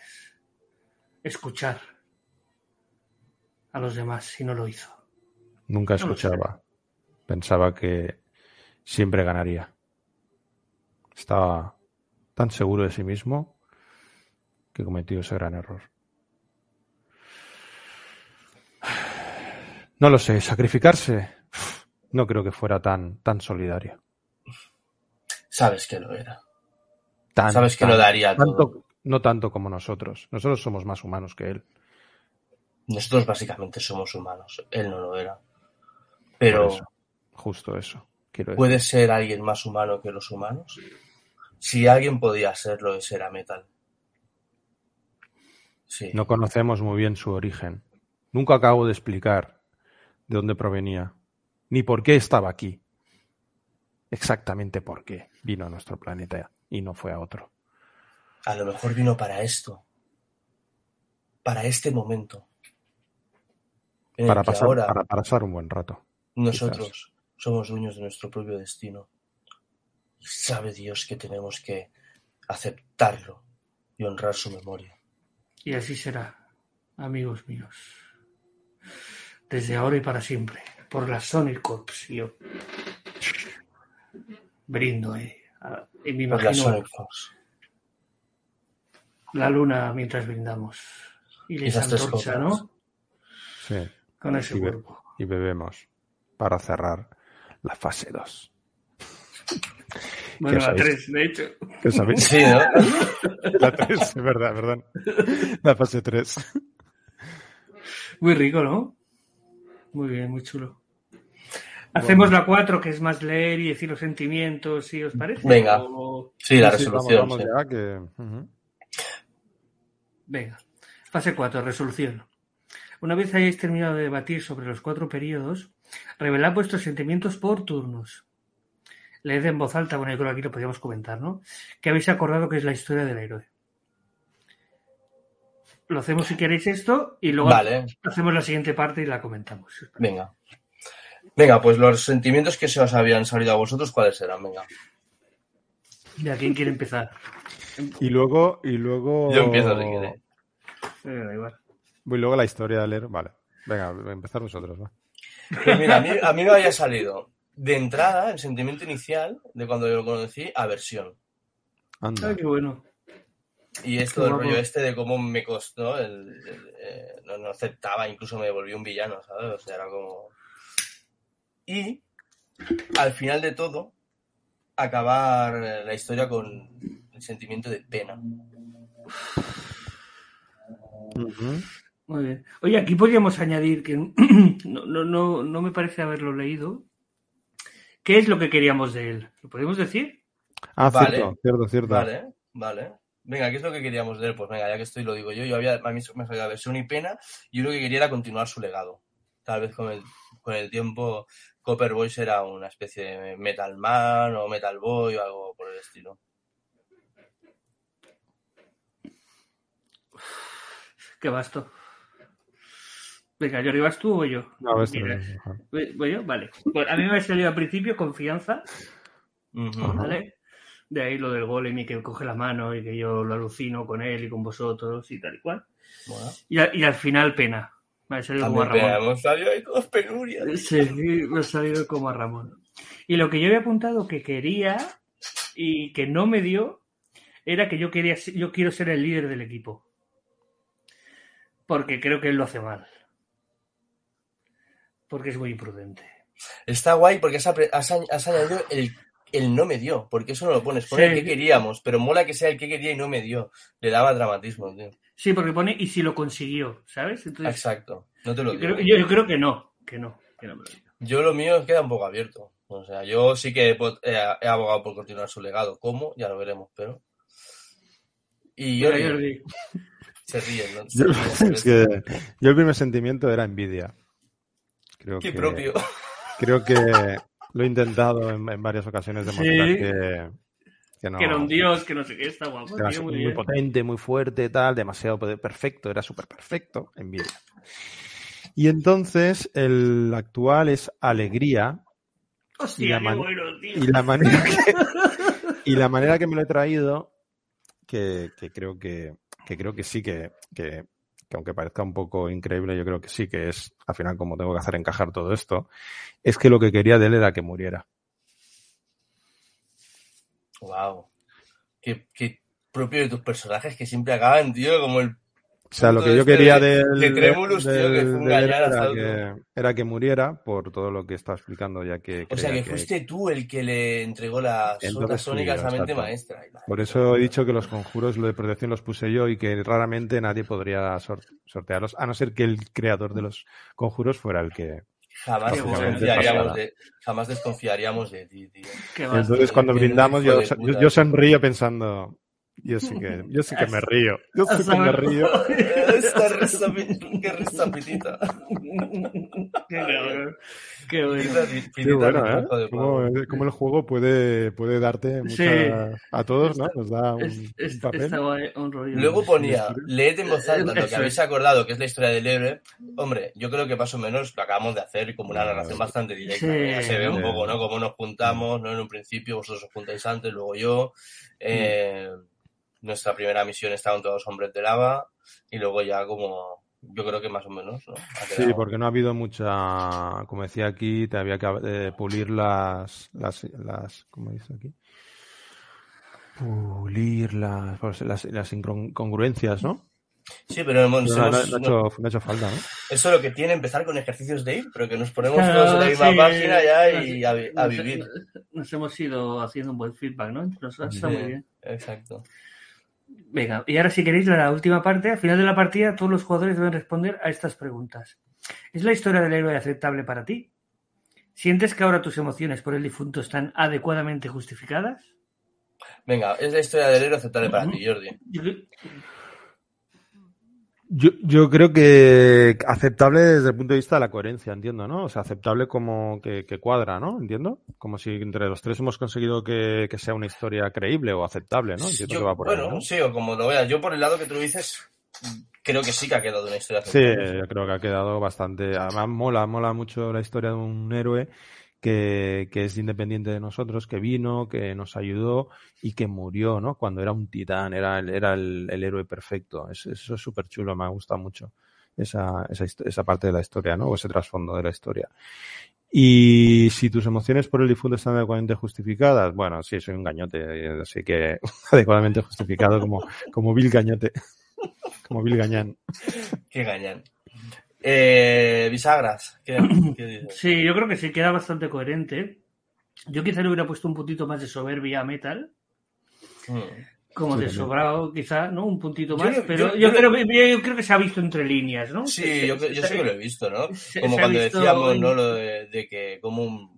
Escuchar a los demás y no lo hizo. Nunca No escuchaba. Pensaba que siempre ganaría. Estaba tan seguro de sí mismo que cometió ese gran error. No lo sé, sacrificarse. No creo que fuera tan, tan solidario. Sabes que lo era. Tan, Sabes que tan- lo daría todo. no tanto como nosotros. Nosotros somos más humanos que él. Nosotros básicamente somos humanos. Él no lo era. Pero eso, justo eso. Quiero decir. ¿puede ser alguien más humano que los humanos? Si alguien podía serlo, ese era Metal. Sí. No conocemos muy bien su origen. Nunca acabo de explicar de dónde provenía, ni por qué estaba aquí. Exactamente por qué vino a nuestro planeta y no fue a otro. A lo mejor vino para esto. Para este momento. Para pasar, ahora para pasar un buen rato. nosotros somos dueños de nuestro propio destino. Y sabe Dios que tenemos que aceptarlo y honrar su memoria. Y así será, amigos míos. Desde ahora y para siempre. Por la Sonic Corps. Yo brindo, eh. Ah, Y me Por la imagino Sonic Force. la luna mientras brindamos. Y les antorcha. ¿no? Sí. Con ese Y be- cuerpo. Y bebemos para cerrar la fase 2. Bueno, ¿Qué la sabéis? 3, de hecho. ¿Qué sabéis? Sí, ¿no? La 3, es verdad, perdón. La fase 3. Muy rico, ¿no? Muy bien, muy chulo. Hacemos la 4, que es más leer y decir los sentimientos, si os parece. Venga. O- Sí, la Sí, sí, resolución. Vamos, sí. vamos ya, que... Ujú. Venga. Fase 4, resolución. Una vez hayáis terminado de debatir sobre los cuatro periodos, revelad vuestros sentimientos por turnos. Leed en voz alta, bueno, yo creo que aquí lo podríamos comentar, ¿no? ¿Qué habéis acordado que es la historia del héroe? Lo hacemos si queréis esto y luego Vale. hacemos la siguiente parte y la comentamos. Venga. Venga, pues los sentimientos que se os habían salido a vosotros, ¿cuáles eran? Venga. ¿De quién quiere empezar? Y luego, y luego. Yo empiezo si queréis. Eh, da igual. Y luego la historia de leer. Vale. Venga, empezar nosotros, va. Pues mira, a mí, a mí me había salido de entrada el sentimiento inicial de cuando yo lo conocí, aversión. Anda. Ay, qué bueno. Y esto del rollo este de cómo me costó, el, el, eh, no, no aceptaba, incluso me volví un villano, ¿sabes? O sea, era como... Y al final de todo, acabar la historia con el sentimiento de pena. Muy bien. Oye, aquí podríamos añadir que no, no, no, no me parece haberlo leído. ¿Qué es lo que queríamos de él? ¿Lo podemos decir? Ah, Vale. cierto, cierto, cierto. Vale, vale. Venga, ¿qué es lo que queríamos de él? Pues venga, ya que estoy, lo digo yo. Yo había, a mí me salía versión y pena, y yo lo que quería era continuar su legado. Tal vez con el, con el tiempo, Copper Boy será una especie de Metal Man o Metal Boy o algo por el estilo. Qué basto. Venga, ¿yo vas tú o yo? No. ¿Voy voy yo? Vale. Pues a mí me ha salido al principio confianza. ¿vale? De ahí lo del golem y que coge la mano y que yo lo alucino con él y con vosotros y tal y cual. Bueno, Y, a- y al final pena. Me ha salido como a Ramón. hemos salido ahí todos penurias. Sí, me ha salido como a Ramón. Y lo que yo había apuntado que quería y que no me dio era que yo quería yo quiero ser el líder del equipo. Porque creo que él lo hace mal. Porque es muy imprudente. Está guay porque has, has añ- has añadido el, el no me dio, porque eso no lo pones. Pone Sí. el que queríamos, pero mola que sea el que quería y no me dio. Le daba dramatismo, tío. Sí, porque pone y si lo consiguió, ¿sabes? Entonces, Exacto. No te lo yo, digo. creo, yo- yo creo que no, que no, que no me lo digo. Yo lo mío queda un poco abierto. O sea, yo sí que he, pot- he, he abogado por continuar su legado. ¿Cómo? Ya lo veremos, pero. Y yo se ríen, ¿no? Se Yo, ríen, se es ríen. que yo el primer sentimiento era envidia. Creo Qué que, propio. Creo que lo he intentado en, en varias ocasiones demostrar Sí. que, que no. Que era un dios, que no sé qué, está guapo. tío, muy potente, muy fuerte, tal, demasiado perfecto, era súper perfecto, envidia. Y entonces el actual es alegría y Hostia, la man- bueno, tío. y la manera que, y la manera que me lo he traído, que, que creo que, que creo que sí que, que, que aunque parezca un poco increíble, yo creo que sí que es, al final, como tengo que hacer encajar todo esto, es que lo que quería de él era que muriera. Wow. Qué, qué propio de tus personajes que siempre acaban, tío, como el. O sea, lo que yo este quería de- del, de Tremulus, tío, del- que fue un era, que, era que muriera por todo lo que está explicando, ya que O sea, que fuiste tú el que le entregó las Entonces ondas sónicas a mente maestra. Por eso he dicho que los conjuros, lo de protección los puse yo y que raramente nadie podría sor- sortearlos, a no ser que el creador de los conjuros fuera el que... Jamás desconfiaríamos de, jamás desconfiaríamos de ti, tío. Entonces cuando brindamos yo, yo, sonrío pensando, yo sí que, yo sí que me río, yo sí que me río. Esta risa, qué risa pitita. Qué bueno. Qué bueno, ¿eh? cómo el juego puede, puede darte mucha- Sí. a todos, ¿no? Nos da un, Es- un papel. está guay, un rollo. Luego ponía, leed en voz alta lo que habéis acordado, que es la historia del héroe. Hombre, yo creo que más o menos lo acabamos de hacer como una narración bastante directa. Sí. ¿no? Ya se ve un poco, ¿no? Cómo nos juntamos, ¿no? En un principio vosotros os juntáis antes, luego yo. Eh, Nuestra primera misión estaban todos los hombres de lava y luego ya como, yo creo que más o menos, Sí, porque no ha habido mucha, como decía aquí, te había que eh, pulir las, las, las, ¿cómo dice aquí? Pulir las, pues, las, las incongruencias, ¿no? Sí, pero hemos- no, no- hemos- no ha no- hecho, no ha hecho falta, ¿no? eso es lo que tiene empezar con ejercicios de ir, pero que nos ponemos Claro, todos en la misma sí, página ya nos- y a, vi- a nos- vivir. Nos hemos ido haciendo un buen feedback, ¿no? Entre nosotros está Sí, muy bien. Exacto. Venga, y ahora si queréis la última parte, al final de la partida todos los jugadores deben responder a estas preguntas. ¿Es la historia del héroe aceptable para ti? ¿Sientes que ahora tus emociones por el difunto están adecuadamente justificadas? Venga, es la historia del héroe aceptable para ti, Jordi. Yo Yo, creo que aceptable desde el punto de vista de la coherencia, entiendo, ¿no? O sea, aceptable como que, que cuadra, ¿no? Entiendo. Como si entre los tres hemos conseguido que, que sea una historia creíble o aceptable, ¿no? Entiendo Yo- que va por bueno, ahí, ¿no? sí, o como lo veas. Yo por el lado que tú dices, creo que sí que ha quedado una historia Sí, aceptable. yo creo que ha quedado bastante. Además, mola, mola mucho la historia de un héroe que, es independiente de nosotros, que vino, que nos ayudó y que murió, ¿no? Cuando era un titán, era el, héroe perfecto. Es- eso es súper chulo, me ha gustado mucho esa parte de la historia, ¿no? O ese trasfondo de la historia. Y si tus emociones por el difunto están adecuadamente justificadas, bueno, sí, soy un gañote, eh, así que adecuadamente justificado como, como Bill Gañote, como Bill Gañán. Qué gañán. Eh, bisagras, ¿qué, qué dices? Sí, yo creo que sí queda bastante coherente. Yo quizá le hubiera puesto un puntito más de soberbia a Metal, Mm. como Sí, de sobrado, quizá, ¿no? Un puntito más, pero yo- yo, yo creo, yo creo que se ha visto entre líneas, ¿no? Sí, yo, yo sí que lo he visto, ¿no? Se- Como se cuando visto decíamos, en- ¿no? Lo de, de que como un...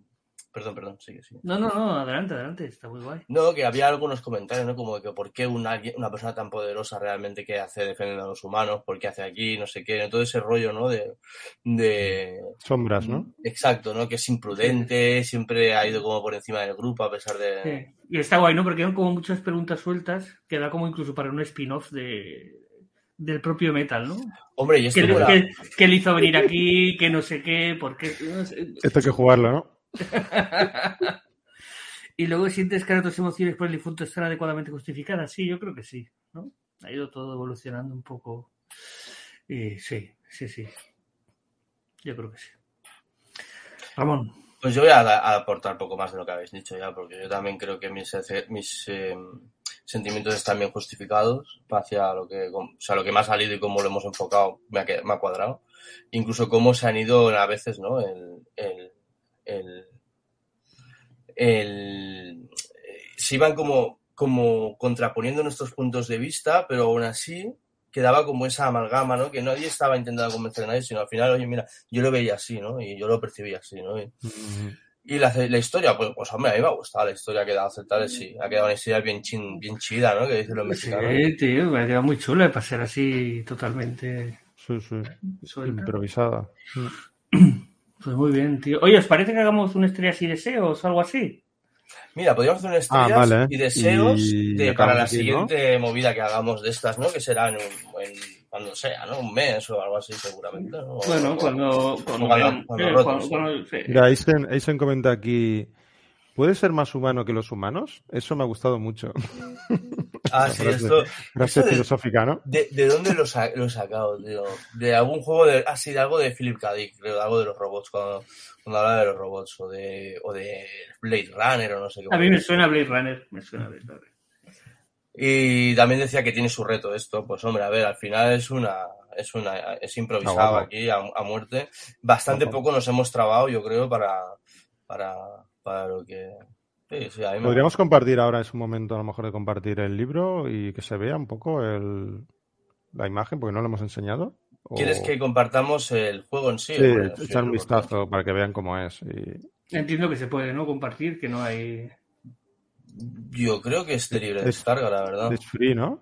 Perdón, perdón, sigue, sigue. No, no, no, adelante, adelante, está muy guay. No, que había algunos comentarios, ¿no? Como de que por qué una, una persona tan poderosa realmente que hace defendiendo a los humanos, por qué hace aquí, no sé qué, todo ese rollo, ¿no? De, de... Sombras, ¿no? Exacto, ¿no? Que es imprudente, siempre ha ido como por encima del grupo a pesar de... Sí. Y está guay, ¿no? Porque hay como muchas preguntas sueltas que da como incluso para un spin-off de, del propio Metal, ¿no? Hombre, y ¿Qué, este le- mola. qué- qué le hizo venir aquí? Que no sé qué, por qué. no sé. Esto hay que jugarlo, ¿no? y luego sientes que ahora tus emociones por el difunto están adecuadamente justificadas. Sí, yo creo que sí, ¿no? Ha ido todo evolucionando un poco. Y sí, sí, sí. Yo creo que sí. Ramón. Pues yo voy a, a aportar poco más de lo que habéis dicho ya, porque yo también creo que mis, mis eh, sentimientos están bien justificados hacia lo que, o sea, lo que me ha salido y cómo lo hemos enfocado me ha, me ha cuadrado. Incluso cómo se han ido a veces, ¿no? El, el- se iban como, como contraponiendo nuestros puntos de vista, pero aún así quedaba como esa amalgama, ¿no? Que nadie estaba intentando convencer a nadie, sino al final, oye, mira, yo lo veía así, ¿no? Y yo lo percibía así, ¿no? Y, y la, la historia, pues, pues hombre, a mí me ha gustado la historia, ha quedado aceptable, sí. Ha quedado una historia bien, chin, bien chida, ¿no? Que dicen los mexicanos. Sí, tío, me ha quedado muy chula para ser así totalmente Sí, sí. suelta. Improvisada. Pues muy bien, tío. Oye, ¿os parece que hagamos una estrella y deseos o algo así? Mira, podríamos hacer un estrellas Ah, vale. y deseos Y de, acabamos para la aquí, ¿no? siguiente movida que hagamos de estas, ¿no? Que será en, un- en- cuando sea, ¿no? Un mes o algo así, seguramente. ¿no? Bueno, O- cuando... Cuando, cuando- cuando eh, cuando- cuando- sí. Mira, Eisen, Eisen comenta aquí. ¿Puede ser más humano que los humanos? Eso me ha gustado mucho. Ah, sí, Frase- esto... Frase esto de- filosófica, ¿no? ¿De, de dónde lo, sa- lo he sacado, tío? De algún juego de... Ah, sí, de algo de Philip K. Dick, creo, de algo de los robots, cuando, cuando hablaba de los robots, o de, o de Blade Runner, o no sé qué. A mí me suena Blade Runner. Me suena Blade Runner. Y también decía que tiene su reto esto. Pues hombre, a ver, al final es una... Es una es improvisado Ah, aquí a, a muerte. Bastante poco nos hemos trabado, yo creo, para, para, para lo que... Sí, sí, a mí me Podríamos compartir ahora, es un momento a lo mejor de compartir el libro y que se vea un poco el, la imagen, porque no lo hemos enseñado. O- ¿Quieres que compartamos el juego en sí? Sí, Bueno, sí, echar un vistazo para que vean cómo es. y- Entiendo que se puede, ¿no? Compartir, que no hay... Yo creo que es de libre Es- descarga, la verdad. Es free, ¿no?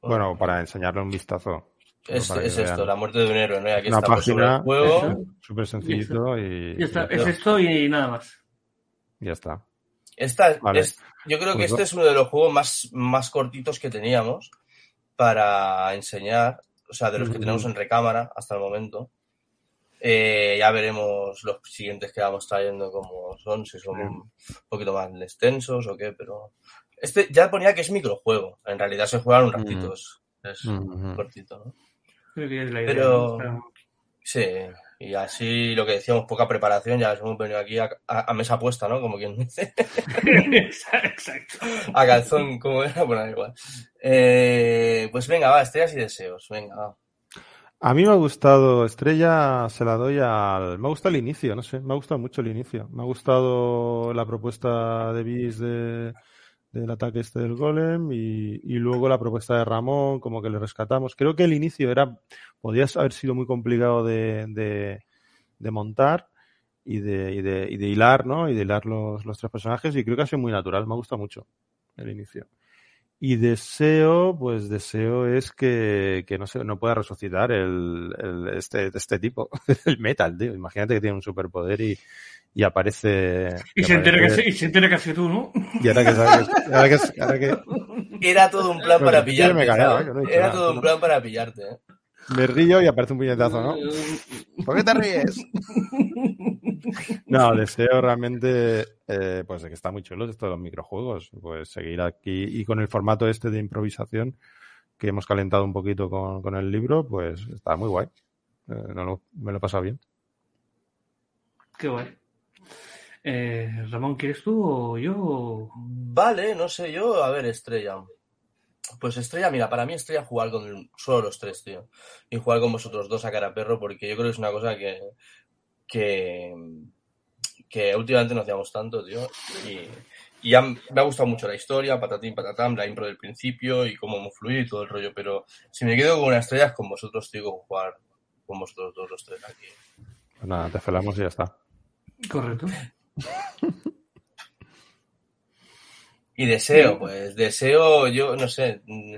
Bueno, para enseñarle un vistazo. Es, es esto, la muerte de un héroe, ¿no? Y aquí Una estamos sobre el página juego. Súper sencillito y Ya está, y es esto y nada más. ya está. Esta Vale. es, yo creo que Pues este es uno de los juegos más, más cortitos que teníamos para enseñar, o sea, de los que tenemos en recámara hasta el momento. Eh, ya veremos los siguientes que vamos trayendo como son, si son un poquito más extensos o qué, pero este ya ponía que es microjuego. En realidad se juegan un ratito, es, cortito, ¿no? Creo que es la idea. Pero- ¿no? Sí, y así lo que decíamos, poca preparación, ya hemos venido aquí a, a- a mesa puesta, ¿no? Como quien dice. Exacto. A calzón, como era, bueno, da igual. Eh, pues venga, va, estrellas y deseos, venga, va. A mí me ha gustado, Estrella se la doy al... Me gusta el inicio, no sé, me ha gustado mucho el inicio. Me ha gustado la propuesta de Bis de, del ataque este del golem y, luego la propuesta de Ramón, como que le rescatamos. Creo que el inicio era, podía haber sido muy complicado de, de, montar y de, y, de, y de hilar, ¿no? Y de hilar los, los tres personajes y creo que ha sido muy natural, me ha gustado mucho el inicio. Y deseo, pues deseo es que, que no se, no pueda resucitar el, el- este, este tipo, el metal, tío. Imagínate que tiene un superpoder y, y aparece. Y se, entera que, y se entera que has sido tú, ¿no? y ahora que, sabe que- ahora que, ahora que Era todo un plan para pillarte. ¿sabes? no he Era nada, todo un plan para pillarte. ¿eh? Me río y aparece un puñetazo, ¿no? ¿Por qué te ríes? No, deseo realmente, eh, pues de que está muy chulo esto de los microjuegos, pues seguir aquí y con el formato este de improvisación que hemos calentado un poquito con, con el libro, pues está muy guay. Eh, no lo- me lo he pasado bien. Qué guay. Eh, Ramón, ¿quieres tú o yo? Vale, no sé, yo, a ver, Estrella. Pues Estrella, mira, para mí Estrella jugar con solo los tres, tío. Y jugar con vosotros dos a cara a perro, porque yo creo que es una cosa que, que, que últimamente no hacíamos tanto, tío. Y, y ya me ha gustado mucho la historia, patatín, patatán, la impro del principio y cómo hemos fluido y todo el rollo. Pero si me quedo con una estrella es con vosotros, tío, con jugar con vosotros dos, los tres aquí. Pues nada, te felamos y ya está. Correcto. Y deseo, pues deseo, yo no sé, mm,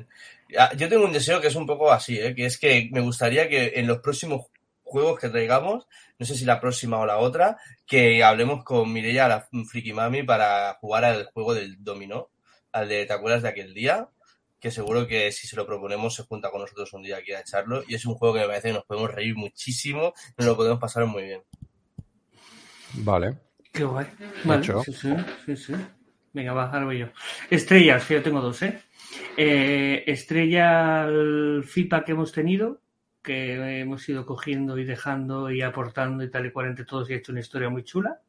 ah, yo tengo un deseo que es un poco así, ¿eh? que es que me gustaría que en los próximos juegos que traigamos, no sé si la próxima o la otra, que hablemos con Mireia, la friki mami, para jugar al juego del dominó, al de ¿te acuerdas de aquel día? Que seguro que si se lo proponemos se junta con nosotros un día aquí a echarlo. Y es un juego que me parece que nos podemos reír muchísimo, nos lo podemos pasar muy bien. Vale. Qué guay. Vale, sí, sí, sí. Venga, va, ahora voy yo. Estrellas, que yo tengo dos, ¿eh? Eh, estrella el feedback que hemos tenido, que hemos ido cogiendo y dejando y aportando y tal y cual entre todos y ha hecho una historia muy chula.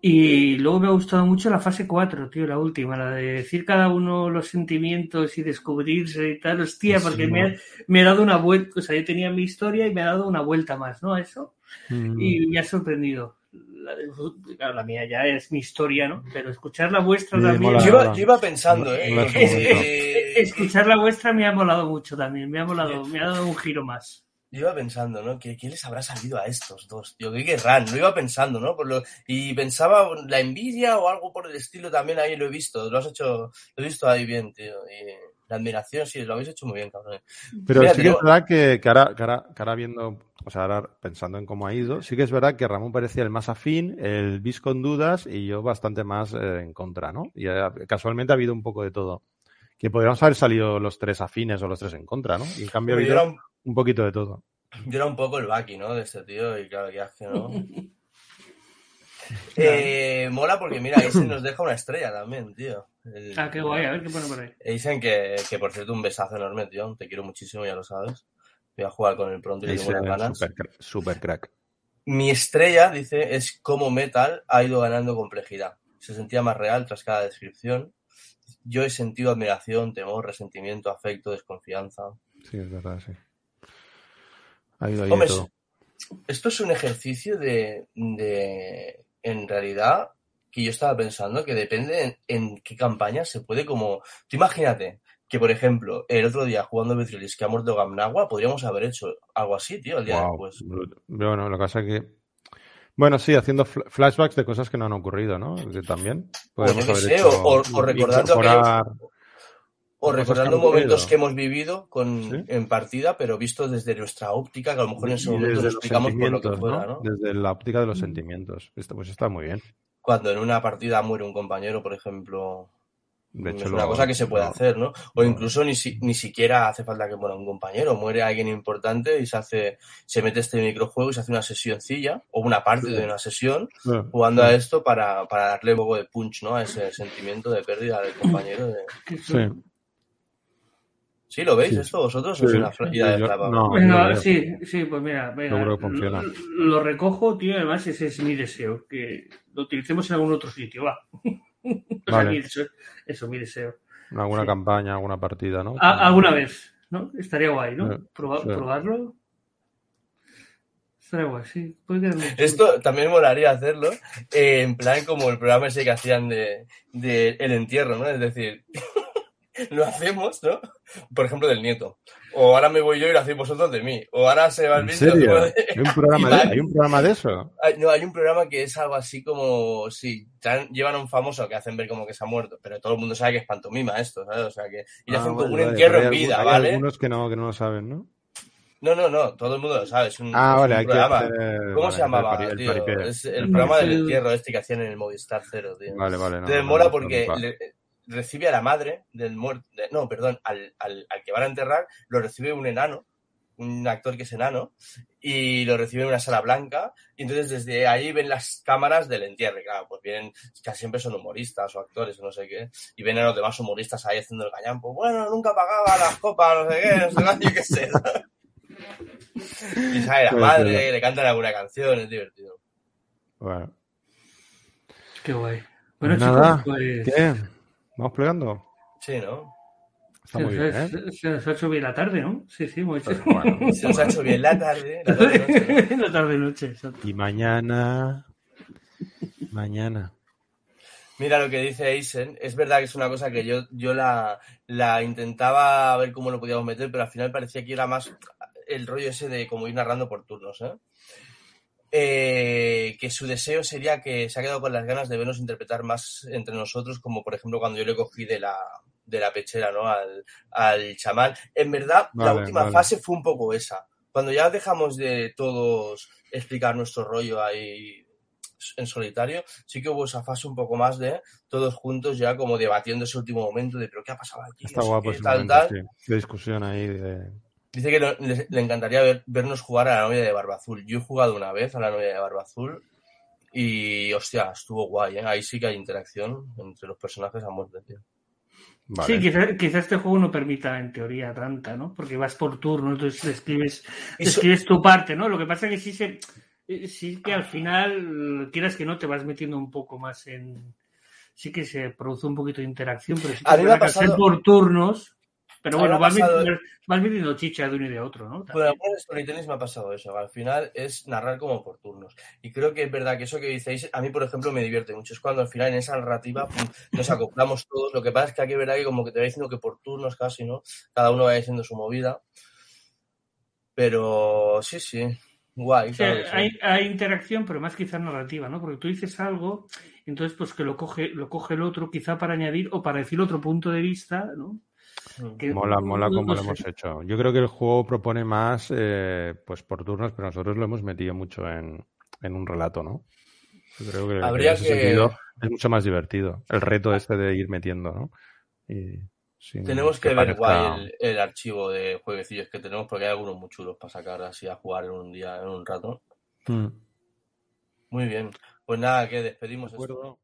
Y luego me ha gustado mucho la fase 4, tío, la última, la de decir cada uno los sentimientos y descubrirse y tal. Hostia, porque Sí. me ha, me ha dado una vuelta, o sea, yo tenía mi historia y me ha dado una vuelta más, ¿no? A eso Mm, y me ha sorprendido. La, de- claro, la mía ya es mi historia, ¿no? Pero escuchar la vuestra Sí, también. mola, Yo iba, yo pensando, ¿eh? Mola, que- que- Escuchar la vuestra me ha molado mucho también. Me ha molado, me ha dado un giro más. Yo iba pensando, ¿no? ¿Qué, qué les habrá salido a estos dos, tío? ¿Qué querrán? Lo iba pensando, ¿no? Por lo... Y pensaba la envidia o algo por el estilo también ahí lo he visto. Lo has hecho, lo he visto ahí bien, tío. Y la admiración, sí, lo habéis hecho muy bien, cabrón. Pero Mira, sí que es verdad que, que ahora, que ahora- que ahora viendo, o sea, ahora pensando en cómo ha ido, sí que es verdad que Ramón parecía el más afín, el bis con dudas y yo bastante más eh, en contra, ¿no? Y eh, casualmente ha habido un poco de todo. Que podríamos haber salido los tres afines o los tres en contra, ¿no? Y en cambio ha habido era, un, un poquito de todo. yo era un poco el Baki, ¿no? De este tío, y claro, ya es que no. Eh, mola porque, mira, Eisen nos deja una estrella también, tío. El- Ah, qué guay. A ver qué pone por ahí. Dicen que, que, por cierto, un besazo enorme, tío. Te quiero muchísimo, ya lo sabes. Voy a jugar con él pronto y tengo ganas. super, cra- super crack. Mi estrella, dice, es cómo Metal ha ido ganando complejidad. Se sentía más real tras cada descripción. Yo he sentido admiración, temor, resentimiento, afecto, desconfianza. Sí, es verdad, sí. Ha ido ahí Hombre, todo. esto es un ejercicio de, de, en realidad, que yo estaba pensando que depende en, en qué campaña se puede como... Tú imagínate que, por ejemplo, el otro día jugando Betrilis que ha muerto Gamnagua, podríamos haber hecho algo así, tío, el día Guau, después. Bueno, lo que pasa es que. Bueno, sí, haciendo fl- flashbacks de cosas que no han ocurrido, ¿no? Que también. podríamos yo qué haber sé, hecho o- o recordando incorporar- O recordando momentos que hemos vivido con, Sí. en partida, pero visto desde nuestra óptica, que a lo mejor en ese momento desde lo los explicamos por lo que fuera, ¿no? ¿no? Desde la óptica de los sentimientos. Esto pues está muy bien. Cuando en una partida muere un compañero, por ejemplo, De hecho, es una lo- cosa que se puede lo- hacer, ¿no? O incluso ni, si- ni siquiera hace falta que muera un compañero, muere alguien importante y se hace, se mete este microjuego y se hace una sesioncilla, o una parte de una sesión, Sí, jugando sí. a esto para, para darle un poco de punch, ¿no? A ese sentimiento de pérdida del compañero. de- Sí. ¿Sí lo veis Sí. esto vosotros? Sí, ¿O es una sí, idea de no, sí, sí, pues mira, venga, Yo creo que funciona. Lo, lo recojo, tío, además ese es mi deseo, que lo utilicemos en algún otro sitio, va. O sea, Vale. mi deseo- eso, mi deseo. En alguna Sí. campaña, alguna partida, ¿no? A- alguna vez, ¿no? Estaría guay, ¿no? Sí, Proba- sí. Probarlo. Estaría guay, sí. Esto también molaría hacerlo, eh, en plan como el programa ese que hacían de, de El Entierro, ¿no? Es decir, lo hacemos, ¿no? Por ejemplo, del nieto. O ahora me voy yo y lo hacéis vosotros de mí. O ahora se va el ¿En vídeo. serio? de- ¿Hay un, programa de, ¿Hay un programa de eso? Hay- No, hay un programa que es algo así como, sí, llevan a un famoso que hacen ver como que se ha muerto, pero todo el mundo sabe que es pantomima esto, ¿sabes? O sea que, y le Ah, hacen vale, como un vale, entierro en vida, algún- hay ¿vale? algunos que no, que no lo saben, ¿no? No, no, no, todo el mundo lo sabe, es un, Ah, es vale, un hay que programa. hacer... ¿Cómo vale, se llamaba, el tío? Es el programa del entierro este que hacían en el Movistar Cero, tío. Vale, vale. No, Entonces no, mola no, porque le- recibe a la madre del muerto, no, perdón, al, al, al que van a enterrar, lo recibe un enano, un actor que es enano, y lo recibe en una sala blanca, y entonces desde ahí ven las cámaras del entierro, y claro, pues vienen, casi siempre son humoristas o actores o no sé qué, y ven a los demás humoristas ahí haciendo el gañampo, bueno, nunca pagaba las copas, no sé qué, no sé qué, yo qué sé. y sale la Pues, madre, le cantan alguna canción, es divertido. Bueno. Qué guay. Bueno, Nada, chicos, pues... ¿Qué? ¿Vamos plegando? Sí, ¿no? Está muy bien, ¿eh? Se, se nos ha hecho bien la tarde, ¿no? Sí, sí, muy bien. Bueno, Se nos ha hecho bien la tarde, la tarde noche, ¿no? la tarde-noche, exacto. y mañana... Mañana. Mira lo que dice Eisen, es verdad que es una cosa que yo, yo la, la intentaba ver cómo lo podíamos meter, pero al final parecía que era más el rollo ese de como ir narrando por turnos, ¿eh? Eh, que su deseo sería que se ha quedado con las ganas de vernos interpretar más entre nosotros, como por ejemplo cuando yo le cogí de la, de la pechera, ¿no? Al, al chamán. En verdad, la Vale, última vale. fase fue un poco esa. Cuando ya dejamos de todos explicar nuestro rollo ahí en solitario, sí que hubo esa fase un poco más de todos juntos ya como debatiendo ese último momento de pero qué ha pasado aquí, Está guapo qué, ese tal, momento, tal. sí. De discusión ahí de... Dice que lo- le, le encantaría ver- vernos jugar a la novia de Barba Azul. Yo he jugado una vez a la novia de Barba Azul y, hostia, estuvo guay, ¿eh? Ahí sí que hay interacción entre los personajes a muerte, tío. Vale. Sí, quizás quizá este juego no permita en teoría tanta, ¿no? Porque vas por turno, entonces escribes, Eso- escribes tu parte, ¿no? Lo que pasa es que sí, se, sí que al final, quieras que no, te vas metiendo un poco más en... Sí que se produce un poquito de interacción, pero sí que A mí me ha pasado- por turnos, pero bueno, vas, metiendo chicha de uno y de otro, ¿no? Con algunos storytellings me ha pasado eso. Al final es narrar como por turnos. Y creo que es verdad que eso que dices, a mí, por ejemplo, me divierte mucho. Es cuando al final en esa narrativa pum, nos acoplamos todos. Lo que pasa es que aquí es verdad que como que te va diciendo que por turnos casi, ¿no? Cada uno va diciendo su movida. Pero sí, sí. Guay. O sea, claro que sí. hay, hay interacción, pero más quizá narrativa, ¿no? Porque tú dices algo, entonces pues que lo coge, lo coge el otro, quizá para añadir o para decir otro punto de vista, ¿no? Mm. Que- Mola, mola como no lo hemos hecho. Yo creo que el juego propone más eh, pues por turnos, pero nosotros lo hemos metido mucho en, en un relato, ¿no? Yo creo que, Habría en ese que- sentido es mucho más divertido. El reto este de ir metiendo, ¿no? Y Tenemos que, ver parezca- guay el, el archivo de jueguecillos que tenemos porque hay algunos muy chulos para sacar así a jugar en un día, en un rato. Mm. Muy bien. Pues nada, que despedimos De.